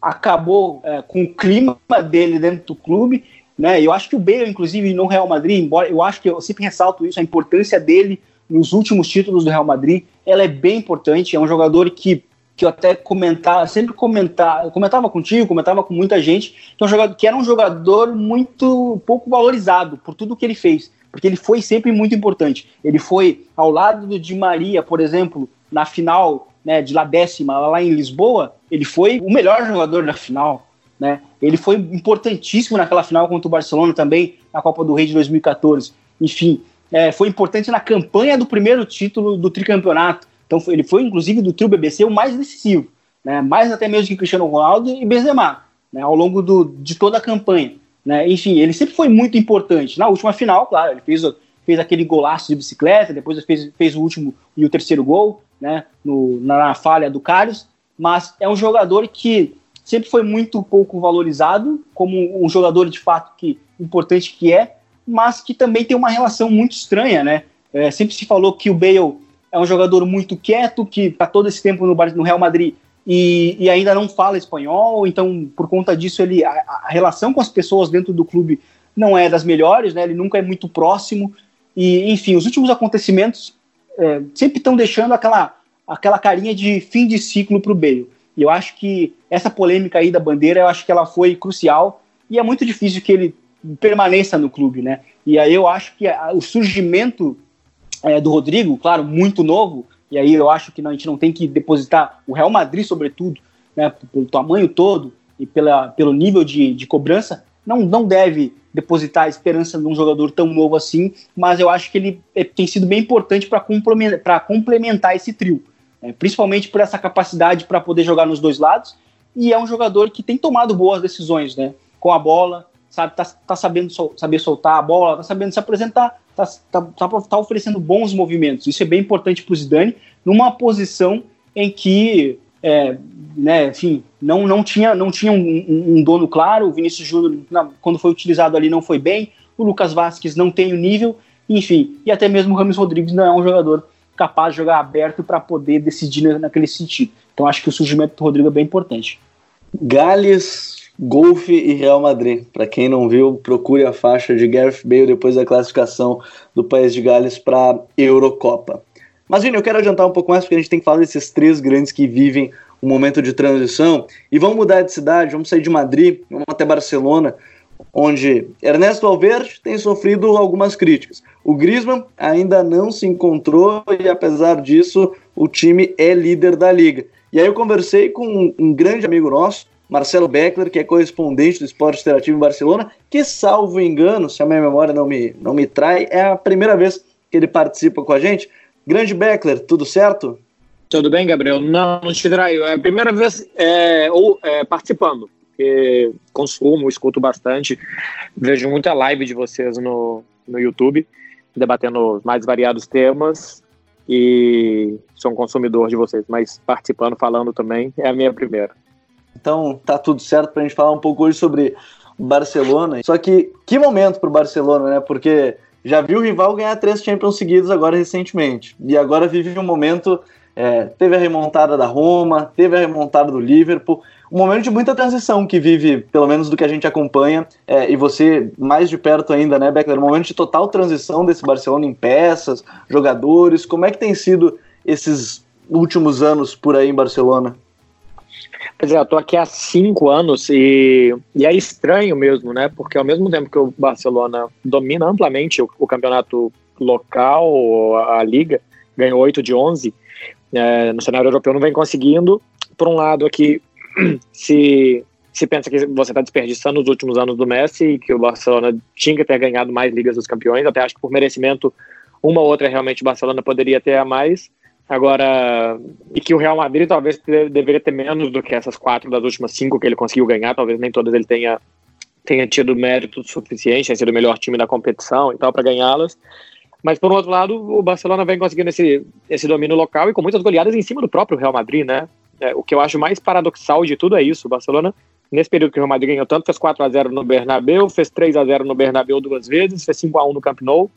B: acabou é, com o clima dele dentro do clube né? Eu acho que o Bale, inclusive, no Real Madrid, embora eu acho que eu sempre ressalto isso, a importância dele nos últimos títulos do Real Madrid, ela é bem importante. É um jogador que, que eu até comentava, sempre comentava, comentava contigo, comentava com muita gente, que, é um jogador, que era um jogador muito pouco valorizado por tudo que ele fez, porque ele foi sempre muito importante. Ele foi ao lado do Di Maria, por exemplo, na final né, de La Décima, lá em Lisboa, ele foi o melhor jogador da final. Né? Ele foi importantíssimo naquela final contra o Barcelona também, na Copa do Rei de 2014. Enfim, é, foi importante na campanha do primeiro título do tricampeonato. Então ele foi, inclusive, do trio BBC o mais decisivo, né? mais até mesmo que Cristiano Ronaldo e Benzema, né? ao longo do, de toda a campanha. Né? Enfim, ele sempre foi muito importante. Na última final, claro, ele fez, fez aquele golaço de bicicleta, depois fez, fez o último e o terceiro gol né? no, na, na falha do Carlos, mas é um jogador que sempre foi muito pouco valorizado como um jogador de fato que importante que é, mas que também tem uma relação muito estranha, né? É, sempre se falou que o Bale é um jogador muito quieto, que está todo esse tempo no, no Real Madrid e, e, ainda não fala espanhol, então por conta disso ele a, a, relação com as pessoas dentro do clube não é das melhores, né? Ele nunca é muito próximo e enfim os últimos acontecimentos é, sempre estão deixando aquela aquela carinha de fim de ciclo para o Bale. E eu acho que essa polêmica aí da bandeira, eu acho que ela foi crucial e é muito difícil que ele permaneça no clube, né? E aí eu acho que o surgimento é, do Rodrigo, claro, muito novo, e aí eu acho que a gente não tem que depositar o Real Madrid, sobretudo, né, pelo tamanho todo e pela, pelo nível de, de cobrança, não, não deve depositar a esperança num jogador tão novo assim, mas eu acho que ele é, tem sido bem importante para complementar esse trio é, principalmente por essa capacidade para poder jogar nos dois lados. E é um jogador que tem tomado boas decisões, né? Com a bola, sabe, tá, tá sabendo sol, saber soltar a bola, tá sabendo se apresentar, tá, tá, tá, tá oferecendo bons movimentos. Isso é bem importante para o Zidane, numa posição em que, é, né, enfim, não, não tinha, não tinha um, um dono claro. O Vinícius Júnior, quando foi utilizado ali, não foi bem. O Lucas Vasquez não tem o nível, enfim, e até mesmo o Ramos Rodrigues não é um jogador capaz de jogar aberto para poder decidir naquele sentido. Então acho que o surgimento do Rodrigo é bem importante.
A: Gales, Golfe e Real Madrid. Para quem não viu, procure a faixa de Gareth Bale depois da classificação do país de Gales para a Eurocopa. Mas, Vini, eu quero adiantar um pouco mais porque a gente tem que falar desses três grandes que vivem um momento de transição e vamos mudar de cidade, vamos sair de Madrid, vamos até Barcelona, onde Ernesto Valverde tem sofrido algumas críticas. O Griezmann ainda não se encontrou e, apesar disso, o time é líder da liga. E aí eu conversei com um grande amigo nosso, Marcelo Beckler, que é correspondente do Esporte Interativo em Barcelona, que, salvo engano, se a minha memória não me, não me trai, é a primeira vez que ele participa com a gente. Grande Beckler, tudo certo?
D: Tudo bem, Gabriel? Não, não te traio. É a primeira vez é, ou, é, participando porque consumo, escuto bastante, vejo muita live de vocês no, no YouTube, debatendo os mais variados temas e sou um consumidor de vocês, mas participando, falando também, é a minha primeira.
A: Então tá tudo certo pra gente falar um pouco hoje sobre Barcelona. Só que que momento pro Barcelona, né? Porque já viu o rival ganhar três Champions seguidos agora recentemente. E agora vive um momento. É, teve a remontada da Roma, teve a remontada do Liverpool. Um momento de muita transição que vive, pelo menos do que a gente acompanha, é, e você mais de perto ainda, né, Beckler? Um momento de total transição desse Barcelona em peças, jogadores. Como é que tem sido esses últimos anos por aí em Barcelona?
D: Pois é, eu tô aqui há cinco anos e, e é estranho mesmo, né? Porque ao mesmo tempo que o Barcelona domina amplamente o, o campeonato local, a, a, liga, ganhou 8 de 11, é, no cenário europeu não vem conseguindo. Por um lado aqui, se, se pensa que você está desperdiçando os últimos anos do Messi e que o Barcelona tinha que ter ganhado mais ligas dos campeões, até acho que por merecimento uma ou outra realmente o Barcelona poderia ter a mais, Agora, e que o Real Madrid talvez deveria ter menos do que essas quatro das últimas cinco que ele conseguiu ganhar, talvez nem todas ele tenha, tenha tido mérito suficiente, tenha sido o melhor time da competição e tal para ganhá-las. Mas, por outro lado, o Barcelona vem conseguindo esse, esse domínio local e com muitas goleadas em cima do próprio Real Madrid, né? É, o que eu acho mais paradoxal de tudo é isso. O Barcelona, nesse período que o Real Madrid ganhou tanto, fez 4 a 0 no Bernabéu, fez 3 a 0 no Bernabéu duas vezes, fez 5 a 1 no Camp Nou,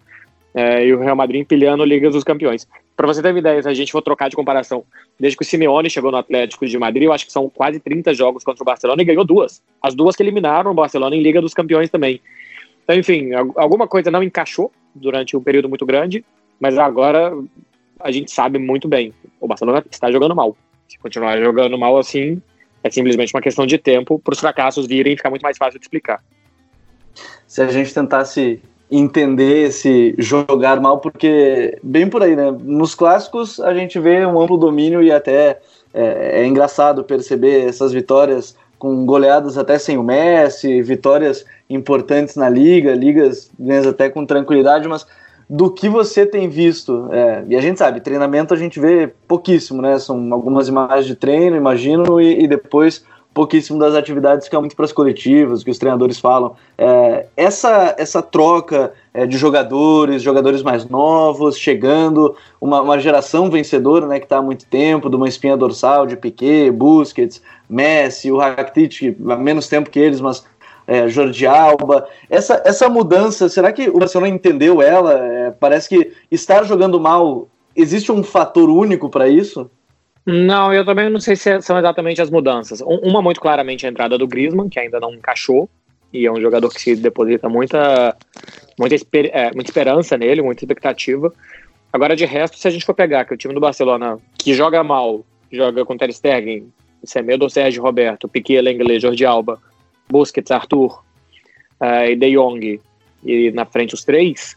D: é, e o Real Madrid empilhando Ligas dos Campeões. Para você ter uma ideia, se a gente for trocar de comparação, desde que o Simeone chegou no Atlético de Madrid, eu acho que são quase 30 jogos contra o Barcelona e ganhou duas. As duas que eliminaram o Barcelona em Liga dos Campeões também. Então, enfim, alguma coisa não encaixou durante um período muito grande, mas agora a gente sabe muito bem. O Barcelona está jogando mal. Se continuar jogando mal assim, é simplesmente uma questão de tempo para os fracassos virem e ficar muito mais fácil de explicar.
A: Se a gente tentasse entender esse jogar mal, porque bem por aí, né? Nos clássicos a gente vê um amplo domínio e até é, é engraçado perceber essas vitórias com goleadas até sem o Messi, vitórias importantes na liga, ligas ganhas até com tranquilidade, mas do que você tem visto, é, e a gente sabe, treinamento a gente vê pouquíssimo, né? São algumas imagens de treino, imagino, e, e depois pouquíssimo das atividades que é muito para as coletivas, que os treinadores falam. É, essa, essa troca é, de jogadores, jogadores mais novos, chegando, uma, uma geração vencedora né, que está há muito tempo, de uma espinha dorsal de Piquet, Busquets, Messi, o Rakitic, há menos tempo que eles, mas é, Jordi Alba. Essa, essa mudança, será que o Barcelona entendeu ela? É, parece que estar jogando mal, existe um fator único para isso?
D: Não, eu também não sei se é, são exatamente as mudanças. Uma muito claramente a entrada do Griezmann, que ainda não encaixou, e é um jogador que se deposita muita, muita, esper, é, muita esperança nele, muita expectativa. Agora, de resto, se a gente for pegar que o time do Barcelona, que joga mal, joga com Ter Stegen, Semedo, Sérgio Roberto, Piquet, Lenglet, Jordi Alba, Busquets, Arthur uh, e De Jong, e na frente os três,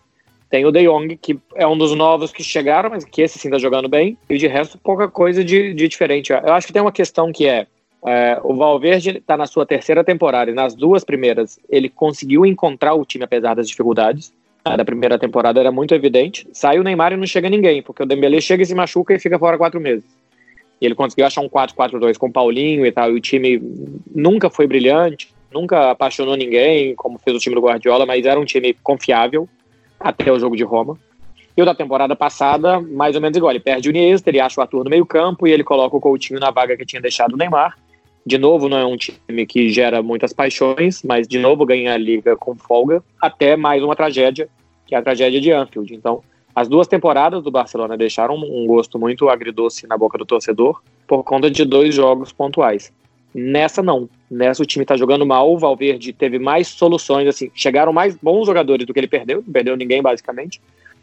D: tem o De Jong, que é um dos novos que chegaram, mas que esse sim tá jogando bem. E de resto, pouca coisa de, de diferente. Eu acho que tem uma questão que é, é o Valverde está na sua terceira temporada e nas duas primeiras ele conseguiu encontrar o time apesar das dificuldades. A da primeira temporada era muito evidente. Sai o Neymar e não chega ninguém, porque o Dembélé chega e se machuca e fica fora quatro meses. E ele conseguiu achar um 4-4-2 com o Paulinho e tal. E o time nunca foi brilhante, nunca apaixonou ninguém, como fez o time do Guardiola, mas era um time confiável até o jogo de Roma. E o da temporada passada, mais ou menos igual. Ele perde o Iniesta, ele acha o Arthur no meio campo e ele coloca o Coutinho na vaga que tinha deixado o Neymar. De novo, não é um time que gera muitas paixões, mas de novo ganha a liga com folga, até mais uma tragédia, que é a tragédia de Anfield. Então, as duas temporadas do Barcelona deixaram um gosto muito agridoce na boca do torcedor por conta de dois jogos pontuais. Nessa não. Nessa o time tá jogando mal, o Valverde teve mais soluções, assim, chegaram mais bons jogadores do que ele perdeu, não perdeu ninguém basicamente,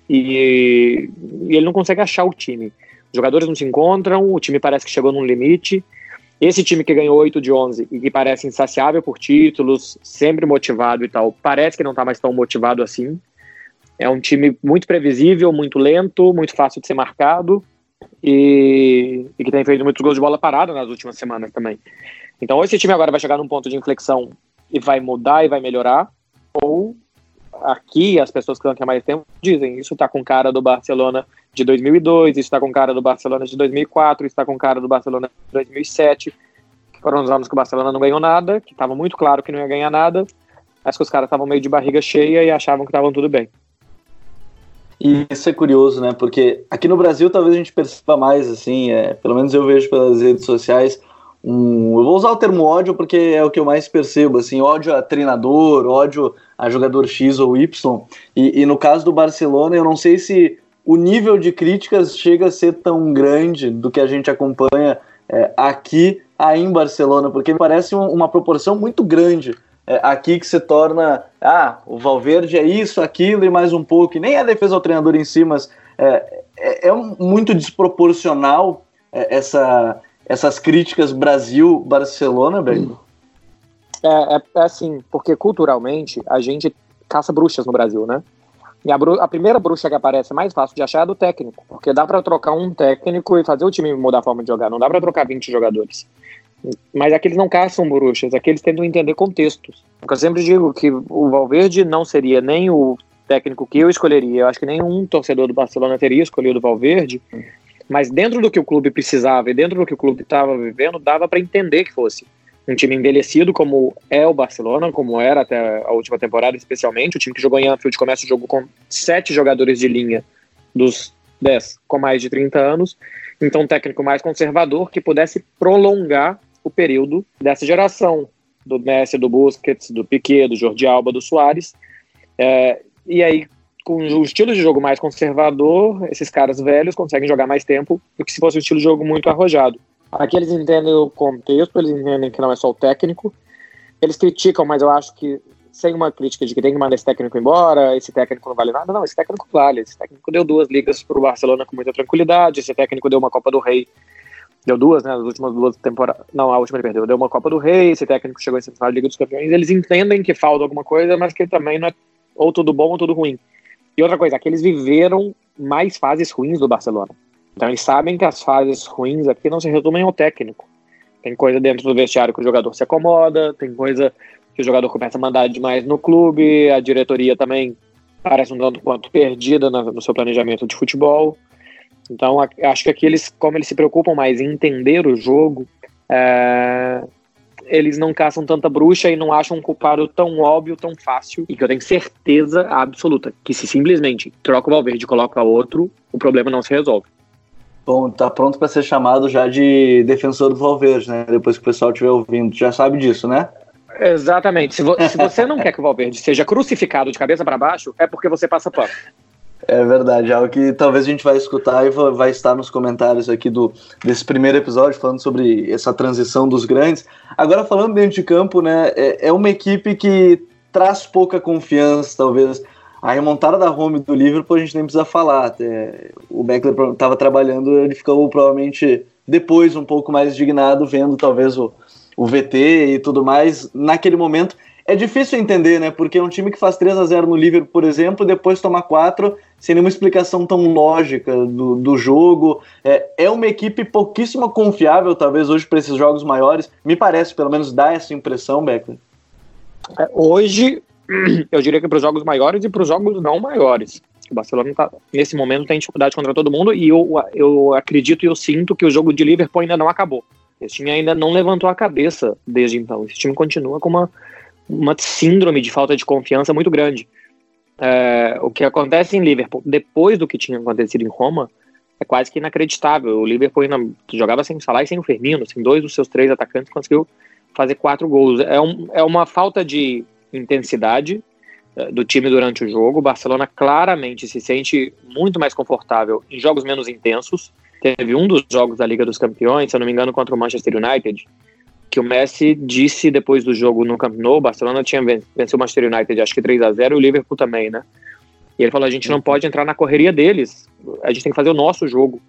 D: e, e ele não consegue achar o time. Os jogadores não se encontram, o time parece que chegou num limite. Esse time que ganhou 8 de 11 e que parece insaciável por títulos, sempre motivado e tal, parece que não tá mais tão motivado assim. É um time muito previsível, muito lento, muito fácil de ser marcado e, e que tem feito muitos gols de bola parada nas últimas semanas também. Então, ou esse time agora vai chegar num ponto de inflexão e vai mudar e vai melhorar, ou aqui as pessoas que estão aqui há mais tempo dizem isso está com cara do Barcelona de 2002, isso está com cara do Barcelona de 2004, isso está com cara do Barcelona de 2007. Foram os anos que o Barcelona não ganhou nada, que estava muito claro que não ia ganhar nada, mas que os caras estavam meio de barriga cheia e achavam que estavam tudo bem.
A: E isso é curioso, né? Porque aqui no Brasil talvez a gente perceba mais, assim, é, pelo menos eu vejo pelas redes sociais, um, eu vou usar o termo ódio porque é o que eu mais percebo, assim, ódio a treinador, ódio a jogador X ou Y. E, e no caso do Barcelona, eu não sei se o nível de críticas chega a ser tão grande do que a gente acompanha é, aqui aí em Barcelona, porque parece uma proporção muito grande é, aqui que se torna, ah, o Valverde é isso, aquilo e mais um pouco, e nem a defesa ao treinador em si, mas é, é, é muito desproporcional é, essa, essas críticas Brasil-Barcelona, velho.
D: É, é, é, assim, porque culturalmente a gente caça bruxas no Brasil, né? E a, a, primeira bruxa que aparece mais fácil de achar é do técnico, porque dá para trocar um técnico e fazer o time mudar a forma de jogar, não dá para trocar 20 jogadores. Mas aqueles não caçam bruxas, aqueles tentam entender contextos. Eu sempre digo que o Valverde não seria nem o técnico que eu escolheria. Eu acho que nenhum torcedor do Barcelona teria escolhido o Valverde. Mas dentro do que o clube precisava e dentro do que o clube estava vivendo, dava para entender que fosse um time envelhecido, como é o Barcelona, como era até a última temporada, especialmente. O time que jogou em Anfield começa o jogo com sete jogadores de linha dos dez com mais de 30 anos. Então, um técnico mais conservador que pudesse prolongar o período dessa geração, do Messi, do Busquets, do Piquet, do Jordi Alba, do Soares. É, e aí, com o estilo de jogo mais conservador, esses caras velhos conseguem jogar mais tempo do que se fosse um estilo de jogo muito arrojado. Aqui eles entendem o contexto, eles entendem que não é só o técnico. Eles criticam, mas eu acho que sem uma crítica de que tem que mandar esse técnico embora, esse técnico não vale nada. Não, esse técnico vale. Esse técnico deu duas ligas para o Barcelona com muita tranquilidade. Esse técnico deu uma Copa do Rei Deu duas, né? As últimas duas temporadas. Não, a última ele perdeu. Deu uma Copa do Rei, esse técnico chegou em semifinal da Liga dos Campeões. Eles entendem que falta alguma coisa, mas que também não é ou tudo bom ou tudo ruim. E outra coisa, que eles viveram mais fases ruins do Barcelona. Então eles sabem que as fases ruins aqui não se resumem ao técnico. Tem coisa dentro do vestiário que o jogador se acomoda, tem coisa que o jogador começa a mandar demais no clube, a diretoria também parece um tanto quanto perdida no seu planejamento de futebol. Então, acho que aqui eles, como eles se preocupam mais em entender o jogo, é, eles não caçam tanta bruxa e não acham um culpado tão óbvio, tão fácil, e que eu tenho certeza absoluta que se simplesmente troca o Valverde e coloca outro, o problema não se resolve.
A: Bom, tá pronto para ser chamado já de defensor do Valverde, né? Depois que o pessoal estiver ouvindo. Já sabe disso, né?
D: Exatamente. Se, vo se você não [LAUGHS] quer que o Valverde seja crucificado de cabeça para baixo, é porque você passa pano.
A: É verdade, algo que talvez a gente vai escutar e vai estar nos comentários aqui do, desse primeiro episódio, falando sobre essa transição dos grandes. Agora, falando dentro de campo, né, é, é uma equipe que traz pouca confiança, talvez. A remontada da home do Liverpool a gente nem precisa falar. O Beckler estava trabalhando, ele ficou provavelmente depois um pouco mais indignado, vendo talvez o, o VT e tudo mais. Naquele momento, é difícil entender, né? Porque é um time que faz 3 a 0 no Liverpool, por exemplo, depois toma 4 sem nenhuma explicação tão lógica do, do jogo. É, é uma equipe pouquíssimo confiável, talvez, hoje para esses jogos maiores. Me parece, pelo menos, dá essa impressão, Beckler.
D: É, hoje, [CLEARS THROAT] eu diria que para os jogos maiores e para os jogos não maiores. O Barcelona, tá, nesse momento, tem dificuldade contra todo mundo e eu, eu acredito e eu sinto que o jogo de Liverpool ainda não acabou. Esse time ainda não levantou a cabeça desde então. Esse time continua com uma uma síndrome de falta de confiança muito grande. É, o que acontece em Liverpool depois do que tinha acontecido em Roma é quase que inacreditável. O Liverpool ainda jogava sem Salah e sem o Firmino, sem dois dos seus três atacantes, conseguiu fazer quatro gols. É, um, é uma falta de intensidade é, do time durante o jogo. O Barcelona claramente se sente muito mais confortável em jogos menos intensos. Teve um dos jogos da Liga dos Campeões, se eu não me engano, contra o Manchester United, que o Messi disse depois do jogo no Camp Nou, o Barcelona tinha vencido o Manchester United, acho que 3 a 0 e o Liverpool também, né? E ele falou: a gente não pode entrar na correria deles, a gente tem que fazer o nosso jogo.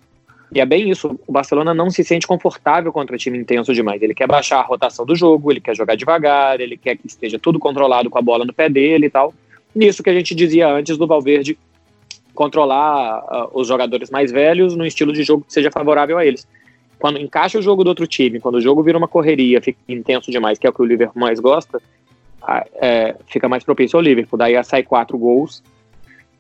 D: E é bem isso, o Barcelona não se sente confortável contra time intenso demais. Ele quer baixar a rotação do jogo, ele quer jogar devagar, ele quer que esteja tudo controlado com a bola no pé dele e tal. Nisso que a gente dizia antes do Valverde controlar uh, os jogadores mais velhos no estilo de jogo que seja favorável a eles quando encaixa o jogo do outro time, quando o jogo vira uma correria, fica intenso demais, que é o que o Liverpool mais gosta, é, fica mais propício ao Liverpool. Daí sai quatro gols.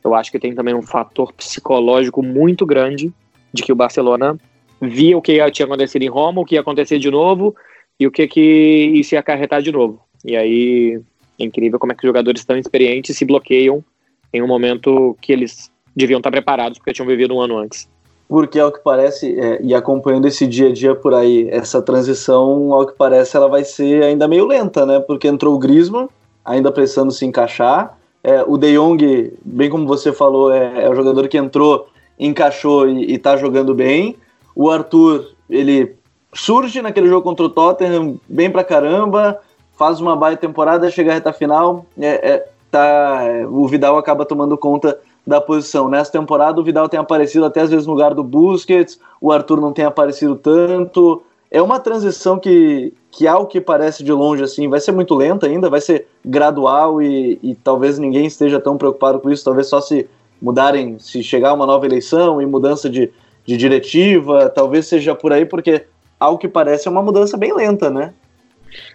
D: Eu acho que tem também um fator psicológico muito grande de que o Barcelona via o que tinha acontecido em Roma, o que ia acontecer de novo, e o que que isso ia acarretar de novo. E aí é incrível como é que jogadores tão experientes se bloqueiam em um momento que eles deviam estar preparados porque tinham vivido um ano antes.
A: Porque ao que parece, é, e acompanhando esse dia a dia por aí, essa transição, ao que parece, ela vai ser ainda meio lenta, né? Porque entrou o Griezmann, ainda precisando se encaixar. É, o De Jong, bem como você falou, é, é o jogador que entrou, encaixou e, está jogando bem. O Arthur, ele surge naquele jogo contra o Tottenham, bem pra caramba, faz uma baita temporada, chega à reta final, é, é tá, o Vidal acaba tomando conta da posição. Nessa temporada, o Vidal tem aparecido até às vezes no lugar do Busquets, o Arthur não tem aparecido tanto. É uma transição que, que ao que parece de longe, assim, vai ser muito lenta ainda, vai ser gradual e, e talvez ninguém esteja tão preocupado com isso, talvez só se mudarem, se chegar uma nova eleição e mudança de, de diretiva, talvez seja por aí, porque ao que parece é uma mudança bem lenta, né?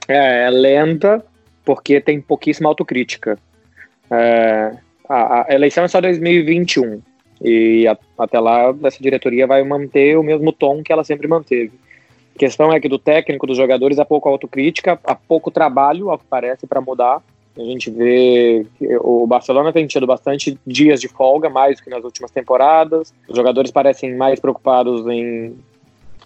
D: É, é lenta porque tem pouquíssima autocrítica. É, a, a, eleição é só 2021 e a, até lá essa diretoria vai manter o mesmo tom que ela sempre manteve. A questão é que do técnico, dos jogadores, há pouco autocrítica, há pouco trabalho, ao que parece, para mudar. A gente vê que o Barcelona tem tido bastante dias de folga, mais do que nas últimas temporadas. Os jogadores parecem mais preocupados em,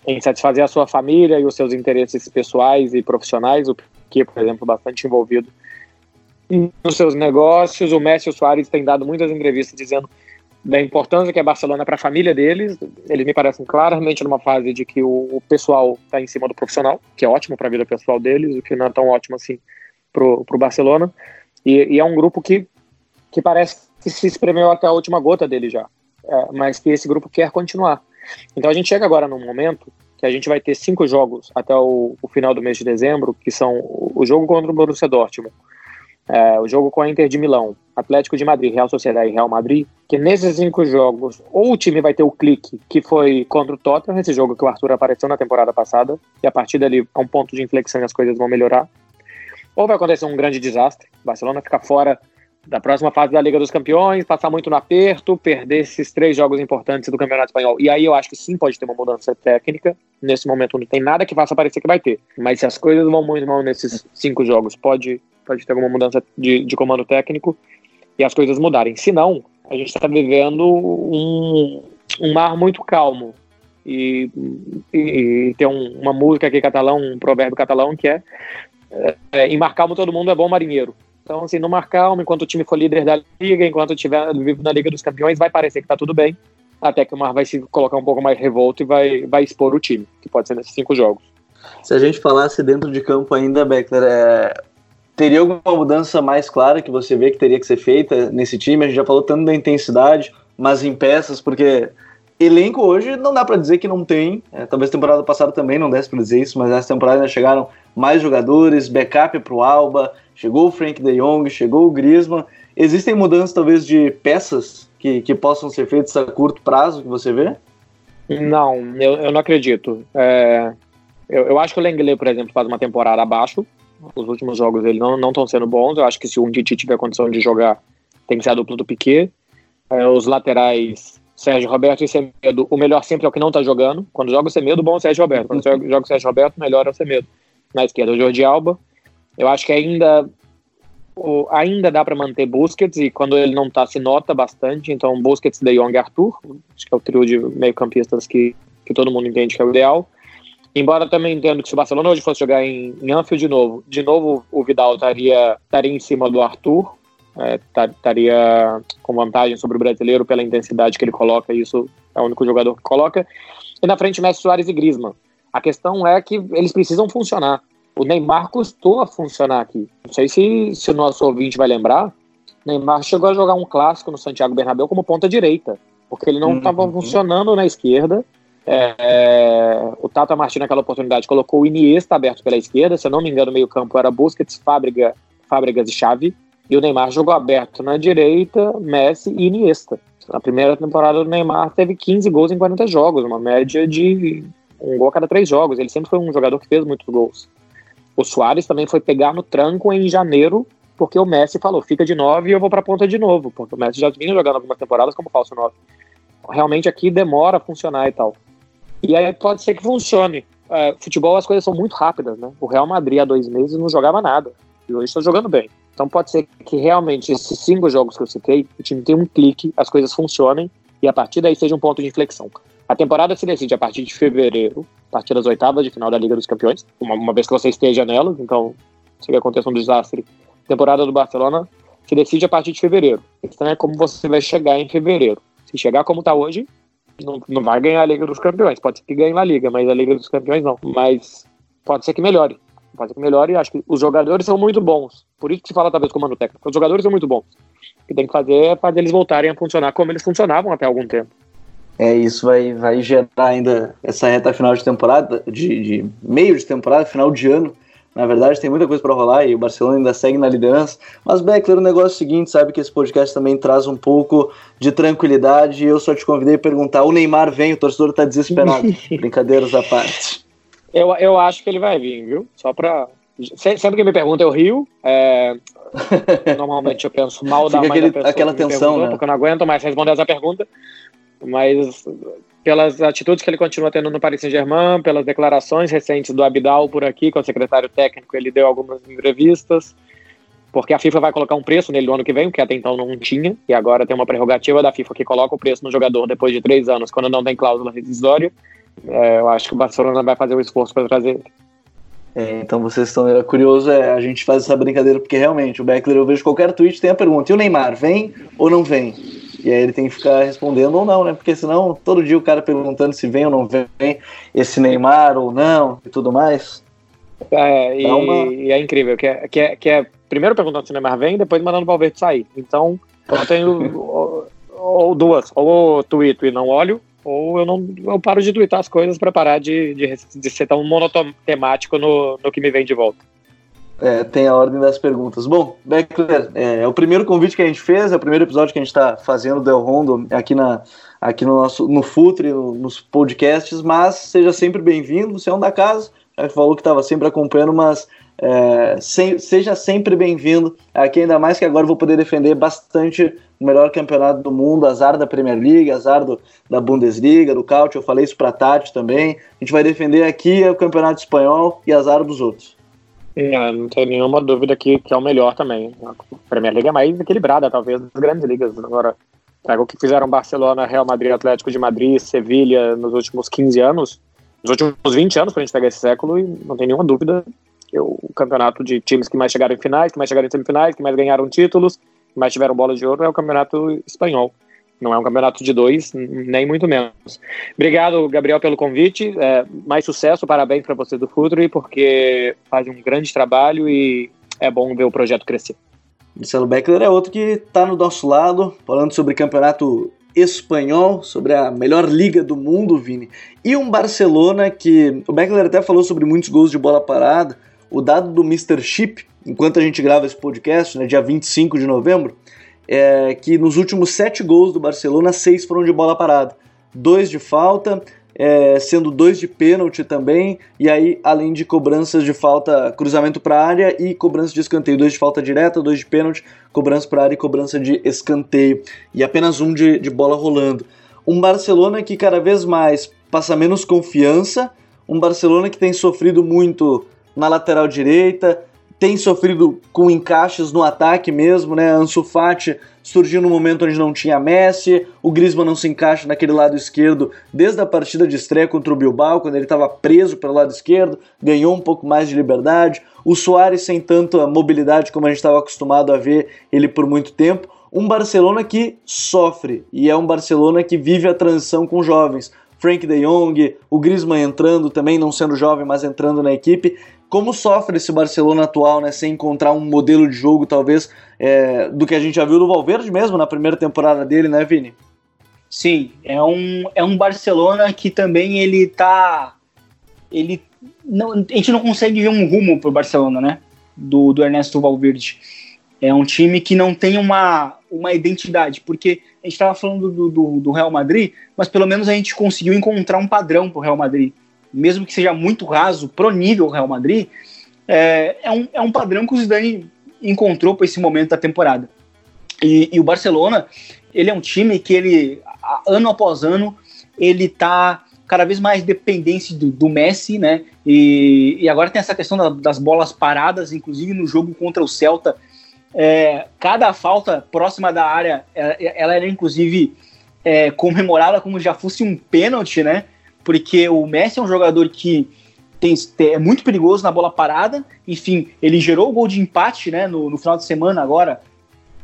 D: em satisfazer a sua família e os seus interesses pessoais e profissionais, o que, por exemplo, bastante envolvido nos seus negócios. O Messi e o Soares têm dado muitas entrevistas dizendo da importância que é Barcelona para a família deles. Eles me parecem claramente numa fase de que o, pessoal está em cima do profissional, que é ótimo para a vida pessoal deles, o que não é tão ótimo assim para o Barcelona. E, e, é um grupo que, que parece que se espremeu até a última gota dele já, é, mas que esse grupo quer continuar. Então a gente chega agora num momento que a gente vai ter cinco jogos até o, o final do mês de dezembro, que são o jogo contra o Borussia Dortmund, é, o jogo com a Inter de Milão, Atlético de Madrid, Real Sociedade e Real Madrid, que nesses cinco jogos, ou o time vai ter o clique, que foi contra o Tottenham, esse jogo que o Arthur apareceu na temporada passada, e a partir dali é um ponto de inflexão e as coisas vão melhorar, ou vai acontecer um grande desastre, Barcelona ficar fora da próxima fase da Liga dos Campeões, passar muito no aperto, perder esses três jogos importantes do Campeonato Espanhol. E aí eu acho que sim pode ter uma mudança técnica. Nesse momento não tem nada que faça parecer que vai ter. Mas se as coisas vão muito mal nesses cinco jogos, pode pode ter alguma mudança de, de comando técnico e as coisas mudarem. Se não, a gente está vivendo um, um mar muito calmo. E, e, e tem um, uma música aqui catalão, um provérbio catalão que é, é, em mar calmo todo mundo é bom marinheiro. Então, assim, no mar calmo, enquanto o time for líder da liga, enquanto estiver vivo na Liga dos Campeões, vai parecer que está tudo bem, até que o mar vai se colocar um pouco mais revolto e vai, vai expor o time, que pode ser nesses cinco jogos.
A: Se a gente falasse dentro de campo ainda, Beckler, é, Teria alguma mudança mais clara que você vê que teria que ser feita nesse time? A gente já falou tanto da intensidade, mas em peças, porque elenco hoje não dá para dizer que não tem. É, talvez temporada passada também não desse para dizer isso, mas essa temporada ainda chegaram mais jogadores, backup para o Alba, chegou o Frank De Jong, chegou o Griezmann. Existem mudanças talvez de peças que, que possam ser feitas a curto prazo que você vê?
D: Não, eu, eu não acredito. É, eu, eu acho que o Lenglet, por exemplo, faz uma temporada abaixo os últimos jogos dele não estão sendo bons. Eu acho que se o Titi tiver condição de jogar, tem que ser a dupla do Piquet. É, os laterais, Sérgio Roberto e Semedo, o melhor sempre é o que não está jogando. Quando joga o Semedo, bom é o Sérgio Roberto. Quando joga o Sérgio Roberto, melhor é o Semedo. Na esquerda, o Jordi Alba. Eu acho que ainda o, ainda dá para manter Busquets e quando ele não está se nota bastante. Então, Busquets, De Jong e Arthur. Acho que é o trio de meio-campistas que, que todo mundo entende que é o ideal. Embora também entendo que se o Barcelona hoje fosse jogar em, em Anfield de novo, de novo o Vidal estaria, estaria em cima do Arthur, é, estaria com vantagem sobre o brasileiro pela intensidade que ele coloca, e isso é o único jogador que coloca. E na frente, Messi, Soares e Griezmann. A questão é que eles precisam funcionar. O Neymar custou a funcionar aqui. Não sei se, se o nosso ouvinte vai lembrar, Neymar chegou a jogar um clássico no Santiago Bernabéu como ponta direita, porque ele não estava uhum. funcionando na esquerda é, é, o Tata Martino, naquela oportunidade, colocou o Iniesta aberto pela esquerda. Se eu não me engano, o meio-campo era Busquets, Fábrica, Fábricas e Chave. E o Neymar jogou aberto na direita, Messi e Iniesta. Na primeira temporada, o Neymar teve 15 gols em 40 jogos, uma média de um gol a cada três jogos. Ele sempre foi um jogador que fez muitos gols. O Soares também foi pegar no tranco em janeiro, porque o Messi falou: fica de 9 e eu vou para a ponta de novo. Porque o Messi já vinha jogando algumas temporadas como falso 9. Realmente aqui demora a funcionar e tal. E aí pode ser que funcione. é, futebol as coisas são muito rápidas, né? O Real Madrid há dois meses não jogava nada e hoje está jogando bem. Então pode ser que realmente esses cinco jogos que eu citei, o time tenha um clique, as coisas funcionem e a partir daí seja um ponto de inflexão. A temporada se decide a partir de fevereiro, a partir das oitavas de final da Liga dos Campeões, uma, uma vez que você esteja nelas, então se aconteça um desastre. A temporada do Barcelona se decide a partir de fevereiro. Então é como você vai chegar em fevereiro. Se chegar como está hoje, não, não vai ganhar a Liga dos Campeões. Pode ser que ganhe na Liga, mas a Liga dos Campeões não. Mas pode ser que melhore. Pode ser que melhore acho que os jogadores são muito bons. Por isso que se fala talvez comando técnico. Os jogadores são muito bons. O que tem que fazer é fazer eles voltarem a funcionar como eles funcionavam até algum tempo.
A: É, isso vai, vai gerar ainda essa reta final de temporada, de, de meio de temporada, final de ano. Na verdade, tem muita coisa para rolar e o Barcelona ainda segue na liderança. Mas, Beckler, o negócio é o seguinte: sabe que esse podcast também traz um pouco de tranquilidade. E eu só te convidei a perguntar: o Neymar vem, o torcedor tá desesperado. [LAUGHS] Brincadeiras à parte.
D: Eu, eu acho que ele vai vir, viu? Só pra. Sempre que me pergunta, eu rio. É... [LAUGHS] Normalmente eu penso mal da,
A: aquele, da pessoa. Aquela tensão, né?
D: Porque eu não aguento mais responder essa pergunta mas pelas atitudes que ele continua tendo no Paris Saint-Germain, pelas declarações recentes do Abidal por aqui, com o secretário técnico, ele deu algumas entrevistas, porque a FIFA vai colocar um preço nele no ano que vem, que até então não tinha, e agora tem uma prerrogativa da FIFA que coloca o preço no jogador depois de três anos, quando não tem cláusula rescisória. É, eu acho que o Barcelona vai fazer o um esforço para trazer.
A: É, então vocês estão curiosos, é, a gente faz essa brincadeira, porque realmente o Beckler, eu vejo qualquer tweet, tem a pergunta, e o Neymar, vem ou não vem? E aí ele tem que ficar respondendo ou não, né? Porque senão todo dia o cara perguntando se vem ou não vem esse Neymar ou não e tudo mais.
D: É, e, uma... e, é incrível, que é, que, é, que é primeiro perguntando se o Neymar vem, depois mandando o Valverde sair. Então, eu tenho ou, ou, duas, ou eu tweeto e não olho, ou eu não eu paro de twittar as coisas para parar de, de, de, ser tão monotemático no, no que me vem de volta.
A: É, tem a ordem das perguntas. Bom, Beckler, é, é, o primeiro convite que a gente fez, é o primeiro episódio que a gente está fazendo do Rondo aqui, na, aqui no nosso no Futre, no, nos podcasts, mas seja sempre bem-vindo, você é um da casa, já falou que estava sempre acompanhando, mas é, se, seja sempre bem-vindo aqui, ainda mais que agora vou poder defender bastante o melhor campeonato do mundo, azar da Premier League, azar do, da Bundesliga, do Caute, eu falei isso para Tati também, a gente vai defender aqui o campeonato espanhol e azar dos outros.
D: É, não tem nenhuma dúvida que, que é o melhor também. A Premier League é mais equilibrada, talvez, das grandes ligas. Agora, pega o que fizeram Barcelona, Real Madrid, Atlético de Madrid, Sevilha nos últimos 15 anos, nos últimos 20 anos, para a gente pegar esse século, e não tem nenhuma dúvida que o campeonato de times que mais chegaram em finais, que mais chegaram em semifinais, que mais ganharam títulos, que mais tiveram bola de ouro é o campeonato espanhol. Não é um campeonato de dois, nem muito menos. Obrigado, Gabriel, pelo convite. É, mais sucesso, parabéns para você do Futuri, porque faz um grande trabalho e é bom ver o projeto crescer.
A: Marcelo Beckler é outro que está no nosso lado, falando sobre campeonato espanhol, sobre a melhor liga do mundo, Vini. E um Barcelona que o Beckler até falou sobre muitos gols de bola parada. O dado do Mr. Chip, enquanto a gente grava esse podcast, né, dia 25 de novembro, é que nos últimos sete gols do Barcelona, seis foram de bola parada. Dois de falta, é, sendo dois de pênalti também, e aí além de cobranças de falta, cruzamento para área e cobrança de escanteio, dois de falta direta, dois de pênalti, cobrança para área e cobrança de escanteio, e apenas um de, de bola rolando. Um Barcelona que cada vez mais passa menos confiança, um Barcelona que tem sofrido muito na lateral direita, tem sofrido com encaixes no ataque mesmo, né? Ansu Fati surgiu no momento onde não tinha Messi, o Griezmann não se encaixa naquele lado esquerdo desde a partida de estreia contra o Bilbao, quando ele estava preso pelo lado esquerdo, ganhou um pouco mais de liberdade. O Soares sem tanta mobilidade como a gente estava acostumado a ver ele por muito tempo. Um Barcelona que sofre e é um Barcelona que vive a transição com jovens. Frank de Jong, o Griezmann entrando também, não sendo jovem, mas entrando na equipe como sofre esse Barcelona atual, né, sem encontrar um modelo de jogo, talvez, é, do que a gente já viu do Valverde mesmo na primeira temporada dele, né, Vini?
B: Sim, é um, é um Barcelona que também ele tá. Ele. Não, a gente não consegue ver um rumo pro Barcelona, né? Do, do Ernesto Valverde. É um time que não tem uma, uma identidade, porque a gente estava falando do, do, do Real Madrid, mas pelo menos a gente conseguiu encontrar um padrão pro Real Madrid mesmo que seja muito raso pro nível Real Madrid, é, é, um, é um padrão que o Zidane encontrou para esse momento da temporada. E, e, o Barcelona, ele é um time que ele, ano após ano, ele tá cada vez mais dependente do, do Messi, né? E, e, agora tem essa questão da, das bolas paradas, inclusive no jogo contra o Celta. É, cada falta próxima da área, ela, ela era inclusive é, comemorada como já fosse um pênalti, né? Porque o Messi é um jogador que tem, é muito perigoso na bola parada. Enfim, ele gerou o gol de empate, né? No, no final de semana agora,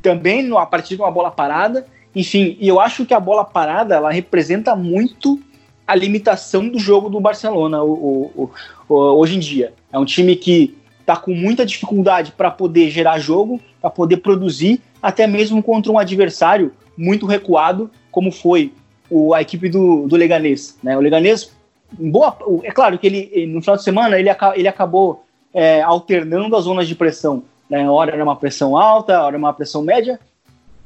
B: também a partir de uma bola parada. Enfim, e eu acho que a bola parada ela representa muito a limitação do jogo do Barcelona o, o, o, hoje em dia. É um time que está com muita dificuldade para poder gerar jogo, para poder produzir, até mesmo contra um adversário muito recuado, como foi o, a equipe do, do Leganês. Né? O Leganês, boa, é claro que ele no final de semana ele, ele acabou é, alternando as zonas de pressão. Né? Hora era uma pressão alta, hora era uma pressão média,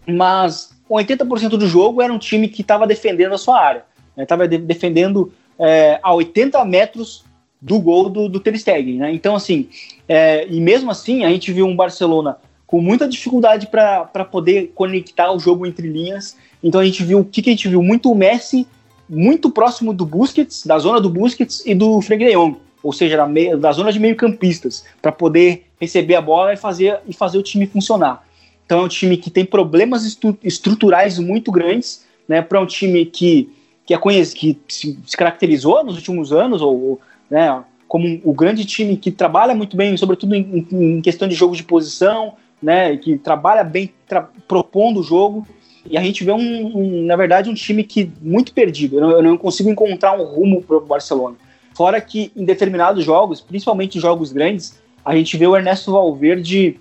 B: mas 80% do jogo era um time que estava defendendo a sua área. Estava né? de defendendo é, a 80 metros do gol do, do Ter Stegen. Né? Então, assim, é, e mesmo assim, a gente viu um Barcelona com muita dificuldade para poder conectar o jogo entre linhas. Então, a gente viu o que, que a gente viu? Muito o Messi muito próximo do Busquets, da zona do Busquets e do Frank de Jong, ou seja, da, meio, da zona de meio-campistas, para poder receber a bola e fazer, e fazer o time funcionar. Então é um time que tem problemas estru estruturais muito grandes, né, para um time que, que, é conhecido, que se, se, caracterizou nos últimos anos, ou, né, como um, o grande time que trabalha muito bem, sobretudo em, em questão de jogo de posição, né, que trabalha bem tra propondo o jogo, e a gente vê, um, um, na verdade, um time que muito perdido. Eu não, eu não consigo encontrar um rumo para o Barcelona. Fora que em determinados jogos, principalmente jogos grandes, a gente vê o Ernesto Valverde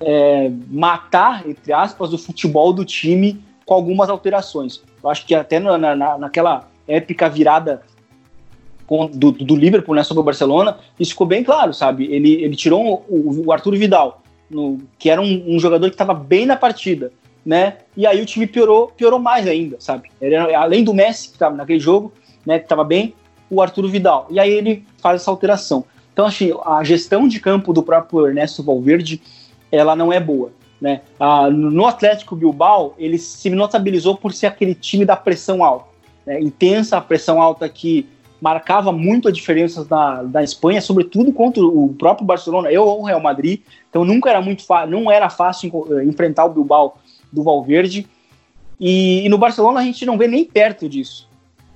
B: é, matar, entre aspas, o futebol do time com algumas alterações. Eu acho que até na, na, naquela épica virada do, do Liverpool né, sobre o Barcelona, isso ficou bem claro, sabe? Ele, ele tirou o, o Arthur Vidal, no, que era um, um jogador que estava bem na partida, né? E aí o time piorou, piorou mais ainda, sabe? Ele, além do Messi, que estava naquele jogo, né, que estava bem, o Arthur Vidal. E aí ele faz essa alteração. Então, assim, a gestão de campo do próprio Ernesto Valverde ela não é boa. Né? Ah, no Atlético Bilbao, ele se notabilizou por ser aquele time da pressão alta, né? intensa, pressão alta que marcava muito a diferença da, da Espanha, sobretudo contra o próprio Barcelona, eu ou o Real Madrid. Então nunca era muito não era fácil eh, enfrentar o Bilbao do Valverde. E, e, no Barcelona a gente não vê nem perto disso.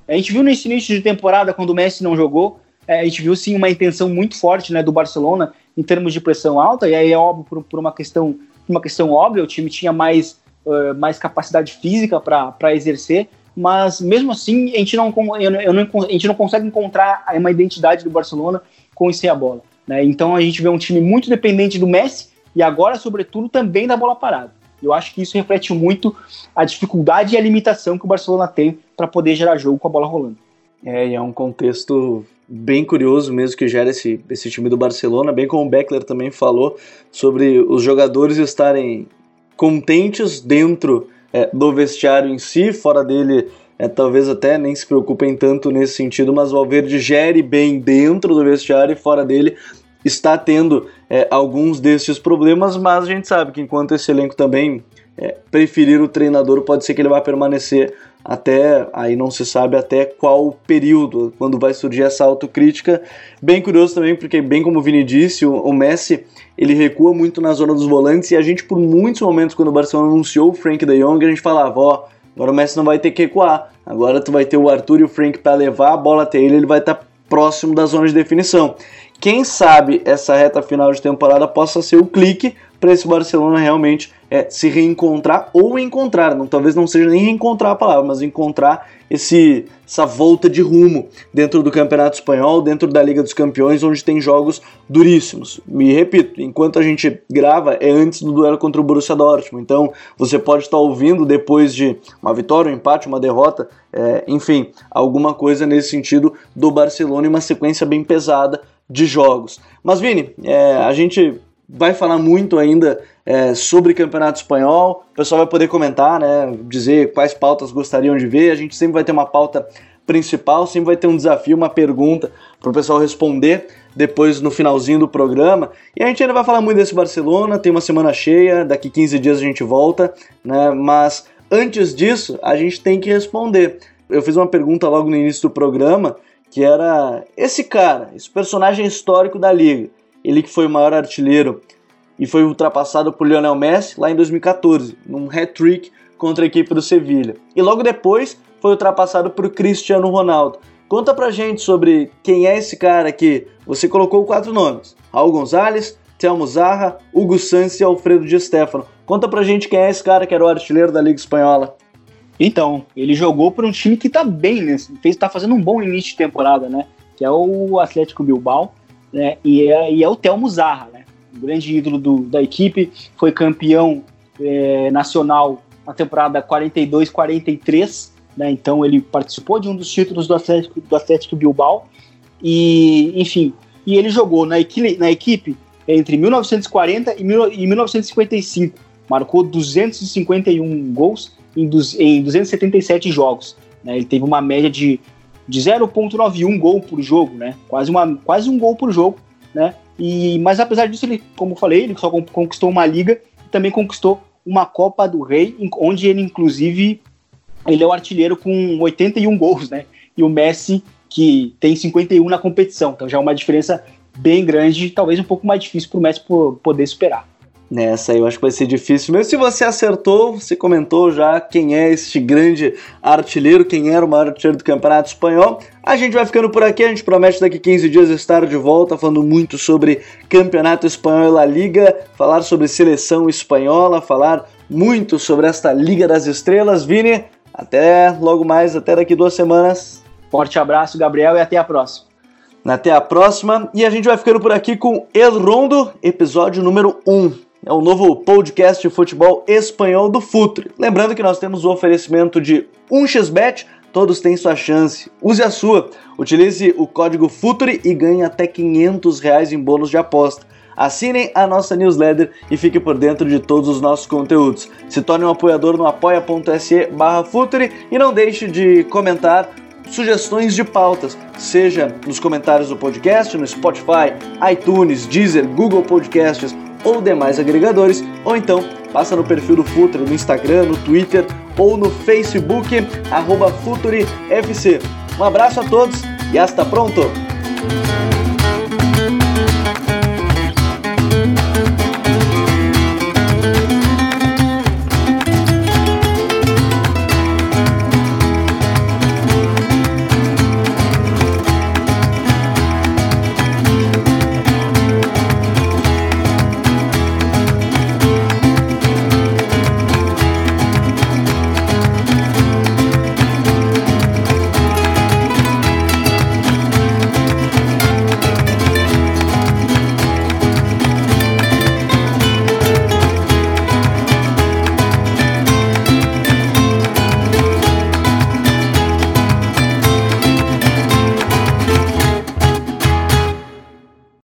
B: A gente viu nesse início de temporada, quando o Messi não jogou, é, a gente viu sim uma intenção muito forte né, do Barcelona em termos de pressão alta, e aí é óbvio por, por uma questão uma questão óbvia, o time tinha mais, uh, mais capacidade física para exercer, mas mesmo assim a gente não, eu, eu não, a gente não consegue encontrar uma identidade do Barcelona com sem a bola. Né? Então a gente vê um time muito dependente do Messi e agora, sobretudo, também da bola parada. Eu acho que isso reflete muito a dificuldade e a limitação que o Barcelona tem para poder gerar jogo com a bola rolando.
A: É, e é um contexto bem curioso mesmo que gera esse, esse time do Barcelona, bem como o Beckler também falou sobre os jogadores estarem contentes dentro é, do vestiário em si, fora dele é, talvez até nem se preocupem tanto nesse sentido, mas o Valverde gere bem dentro do vestiário e fora dele está tendo é, alguns desses problemas, mas a gente sabe que enquanto esse elenco também é, preferir o treinador, pode ser que ele vá permanecer até aí não se sabe até qual período, quando vai surgir essa autocrítica. Bem curioso também, porque bem como o Vini disse, o, o, Messi ele recua muito na zona dos volantes e a gente por muitos momentos quando o Barcelona anunciou o Frank de Jong, a gente falava, ó, agora o Messi não vai ter que recuar. Agora tu vai ter o Arthur e o Frank para levar a bola até ele, ele vai estar tá próximo da zona de definição. Quem sabe essa reta final de temporada possa ser o clique para esse Barcelona realmente é, se reencontrar ou encontrar, não, talvez não seja nem reencontrar a palavra, mas encontrar esse, essa volta de rumo dentro do Campeonato Espanhol, dentro da Liga dos Campeões, onde tem jogos duríssimos. Me repito, enquanto a gente grava é antes do duelo contra o Borussia Dortmund, então você pode estar ouvindo depois de uma vitória, um empate, uma derrota, é, enfim, alguma coisa nesse sentido do Barcelona e uma sequência bem pesada de jogos. Mas Vini, é, a gente vai falar muito ainda é, sobre campeonato espanhol. O pessoal vai poder comentar, né, dizer quais pautas gostariam de ver. A gente sempre vai ter uma pauta principal, sempre vai ter um desafio, uma pergunta para o pessoal responder depois no finalzinho do programa. E a gente ainda vai falar muito desse Barcelona, tem uma semana cheia, daqui 15 dias a gente volta, né? Mas antes disso, a gente tem que responder. Eu fiz uma pergunta logo no início do programa, que era esse cara, esse personagem histórico da liga, ele que foi o maior artilheiro e foi ultrapassado por Lionel Messi lá em 2014, num hat-trick contra a equipe do Sevilha. E logo depois foi ultrapassado por Cristiano Ronaldo. Conta pra gente sobre quem é esse cara que você colocou quatro nomes: Raul Gonzalez, Telmo Zarra, Hugo Sanz e Alfredo Di Stefano. Conta pra gente quem é esse cara que era o artilheiro da Liga Espanhola.
B: Então, ele jogou por um time que tá bem, né? Fez, tá fazendo um bom início de temporada, né? Que é o Atlético Bilbao, né? E é, e é o Telmo Zarra, né? Grande ídolo do, da equipe, foi campeão é, nacional na temporada 42-43, né? Então ele participou de um dos títulos do Atlético, do Atlético Bilbao. E, enfim, e ele jogou na, equi na equipe entre 1940 e 1955. Marcou 251 gols em, em 277 jogos. Né? Ele teve uma média de, de 0,91 gol por jogo, né? quase, uma, quase um gol por jogo. Né? E, mas apesar disso, ele, como eu falei, ele só conquistou uma liga e também conquistou uma Copa do Rei, onde ele, inclusive, ele é o artilheiro com 81 gols, né? E o Messi, que tem 51 na competição. Então já é uma diferença bem grande, talvez um pouco mais difícil para o Messi poder superar.
A: Nessa aí eu acho que vai ser difícil. Mesmo se você acertou, você comentou já quem é este grande artilheiro, quem era o maior artilheiro do Campeonato Espanhol. A gente vai ficando por aqui, a gente promete daqui 15 dias estar de volta falando muito sobre Campeonato Espanhol e La Liga, falar sobre seleção espanhola, falar muito sobre esta Liga das Estrelas. Vini, até logo mais, até daqui duas semanas.
B: Forte abraço, Gabriel, e até a próxima.
A: Até a próxima. E a gente vai ficando por aqui com El Rondo, episódio número 1. É o novo podcast de futebol espanhol do Futre. Lembrando que nós temos o oferecimento de 1xBet, todos têm sua chance. Use a sua. Utilize o código FUTURE e ganhe até 500 reais em bônus de aposta. Assinem a nossa newsletter e fique por dentro de todos os nossos conteúdos. Se torne um apoiador no apoia.se barra Futuri e não deixe de comentar sugestões de pautas, seja nos comentários do podcast, no Spotify, iTunes, Deezer, Google Podcasts ou demais agregadores, ou então passa no perfil do Futre no Instagram, no Twitter ou no Facebook, arroba FutureFC. Um abraço a todos e hasta pronto!